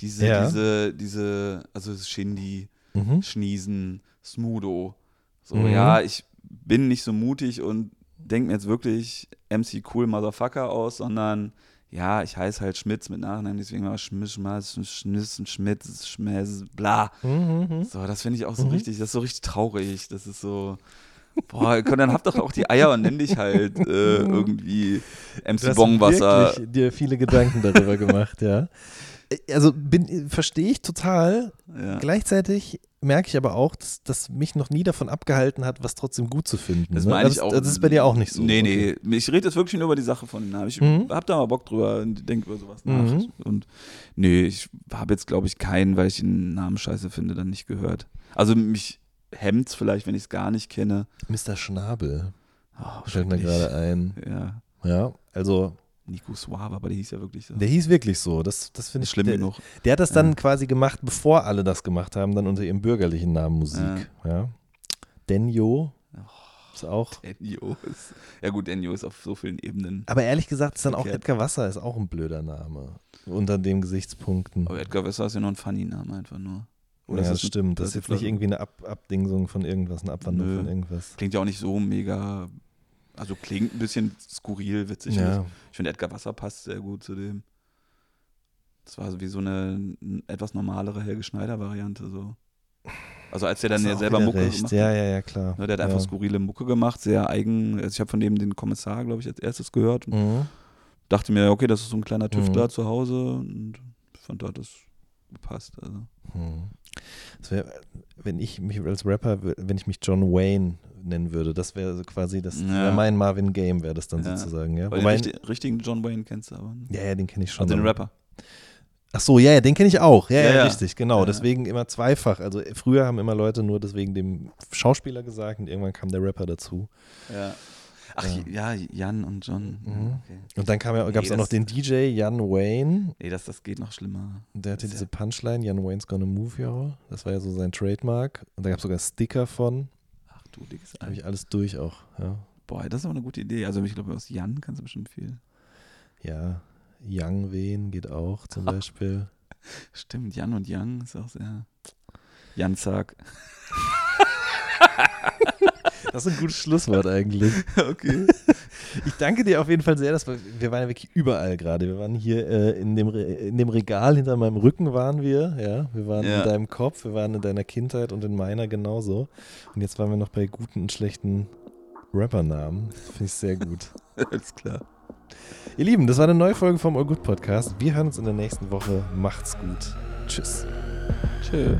C: diese,
B: Ja.
C: diese, diese, also Shindy
B: Mhm.
C: Schniesen, Smudo. So,
B: Mhm.
C: ja, ich bin nicht so mutig und denke mir jetzt wirklich MC Cool Motherfucker aus, sondern ja, ich heiße halt Schmitz mit Nachnamen, deswegen war Schmiss, Schmaß, Schmiss, Schmitz, Schmäß, bla.
B: Mhm. Mhm.
C: So, das finde ich auch so
B: Mhm.
C: richtig, das ist so richtig traurig. Das ist so, boah, komm, dann habt doch auch die Eier und nenn dich halt äh, irgendwie MC Bongwasser.
B: wirklich dir viele Gedanken darüber gemacht, ja. Äh, Also bin- verstehe ich total.
C: Ja.
B: Gleichzeitig merke ich aber auch, dass, dass mich noch nie davon abgehalten hat, was trotzdem gut zu finden.
C: Das
B: ne?
C: meine ich
B: das,
C: auch.
B: Das ist bei dir auch nicht so.
C: Nee,
B: Okay.
C: nee. Ich rede jetzt wirklich nur über die Sache von den Namen. Ich
B: Mhm.
C: hab da mal Bock drüber und denke über sowas nach.
B: Mhm.
C: Und nee, ich habe jetzt, glaube ich, keinen, weil ich den Namen scheiße finde, dann nicht gehört. Also mich hemmt vielleicht, wenn ich es gar nicht kenne.
B: Mr. Schnabel
C: Oh,
B: fällt mir gerade ein.
C: Ja.
B: Ja, also
C: Nico Suave, aber der hieß ja wirklich so.
B: der hieß wirklich so. Das, das finde ich
C: schlimm
B: der,
C: genug.
B: Der hat das dann
C: Ja.
B: quasi gemacht, bevor alle das gemacht haben, dann unter ihrem bürgerlichen Namen Musik. Ja. Denjo ist auch.
C: Enyo ist. Ja gut, Enyo ist auf so vielen Ebenen.
B: Aber ehrlich gesagt ist dann auch
C: Verkehrt.
B: Edgar Wasser ist auch ein blöder Name. Unter den Gesichtspunkten.
C: Aber Edgar Wesser ist ja nur ein Funny-Name einfach nur.
B: Ja,
C: ist
B: das stimmt. Das ist jetzt nicht irgendwie eine Ab Abdingsung von irgendwas, eine Abwandlung
C: Nö.
B: von irgendwas.
C: Klingt ja auch nicht so mega. Also klingt ein bisschen skurril, witzig.
B: Ja.
C: Ich finde, Edgar Wasser passt sehr gut zu dem. Das war so wie so eine etwas normalere Helge Schneider-Variante. So. Also als der dann ja selber Mucke
B: recht.
C: gemacht
B: Ja,
C: hat.
B: ja, ja, klar.
C: Ne, der hat einfach
B: ja.
C: skurrile Mucke gemacht, sehr eigen. Also ich habe von dem den Kommissar, glaube ich, als erstes gehört.
B: Mhm.
C: dachte mir, okay, das ist so ein kleiner Tüftler
B: Mhm.
C: zu Hause und fand, da hat das gepasst. Also.
B: Hm. Wär, wenn ich mich als Rapper, wenn ich mich John Wayne nennen würde, das wäre so quasi das
C: Ja.
B: mein Marvin Game, wäre das dann
C: Ja.
B: sozusagen, ja.
C: Weil
B: Wobei,
C: den richtig, richtigen John Wayne kennst du aber. ne?
B: ja, ja, den kenne ich schon.
C: Also den Rapper.
B: Ach so, ja, ja, den kenne ich auch. Ja, ja,
C: Ja,
B: richtig, genau.
C: Ja.
B: Deswegen immer zweifach. Also früher haben immer Leute nur deswegen dem Schauspieler gesagt und irgendwann kam der Rapper dazu.
C: Ja. Ach
B: Ja.
C: ja, Jan und John.
B: Mhm.
C: Okay.
B: Und dann
C: Nee,
B: gab es auch
C: das-
B: noch den DJ Jan Wayne.
C: Nee, das, das geht noch schlimmer.
B: Der hatte
C: Das
B: diese Punchline, Jan Wayne's gonna move y'all. Das war ja so sein Trademark. Und da gab es sogar Sticker von.
C: Ach du dickes
B: Habe
C: Ei.
B: ich alles durch auch. Ja,
C: Boah, das ist aber eine gute Idee. Also ich glaube, aus Jan kannst du bestimmt viel.
B: ja. Young Wen geht auch zum Beispiel.
C: Stimmt, Jan und Yang ist auch sehr. Janzak.
B: Das ist ein gutes Schlusswort eigentlich.
C: okay.
B: Ich danke dir auf jeden Fall sehr. Dass wir, wir waren ja wirklich überall gerade. Wir waren hier äh, in, dem Re in dem Regal hinter meinem Rücken waren wir. Ja, wir waren
C: Ja.
B: in deinem Kopf, wir waren in deiner Kindheit und in meiner genauso. Und jetzt waren wir noch bei guten und schlechten Rappernamen. Finde ich sehr gut.
C: Alles klar.
B: Ihr Lieben, das war eine neue Folge vom All Good Podcast. Wir hören uns in der nächsten Woche. Macht's gut. Tschüss.
C: Tschö.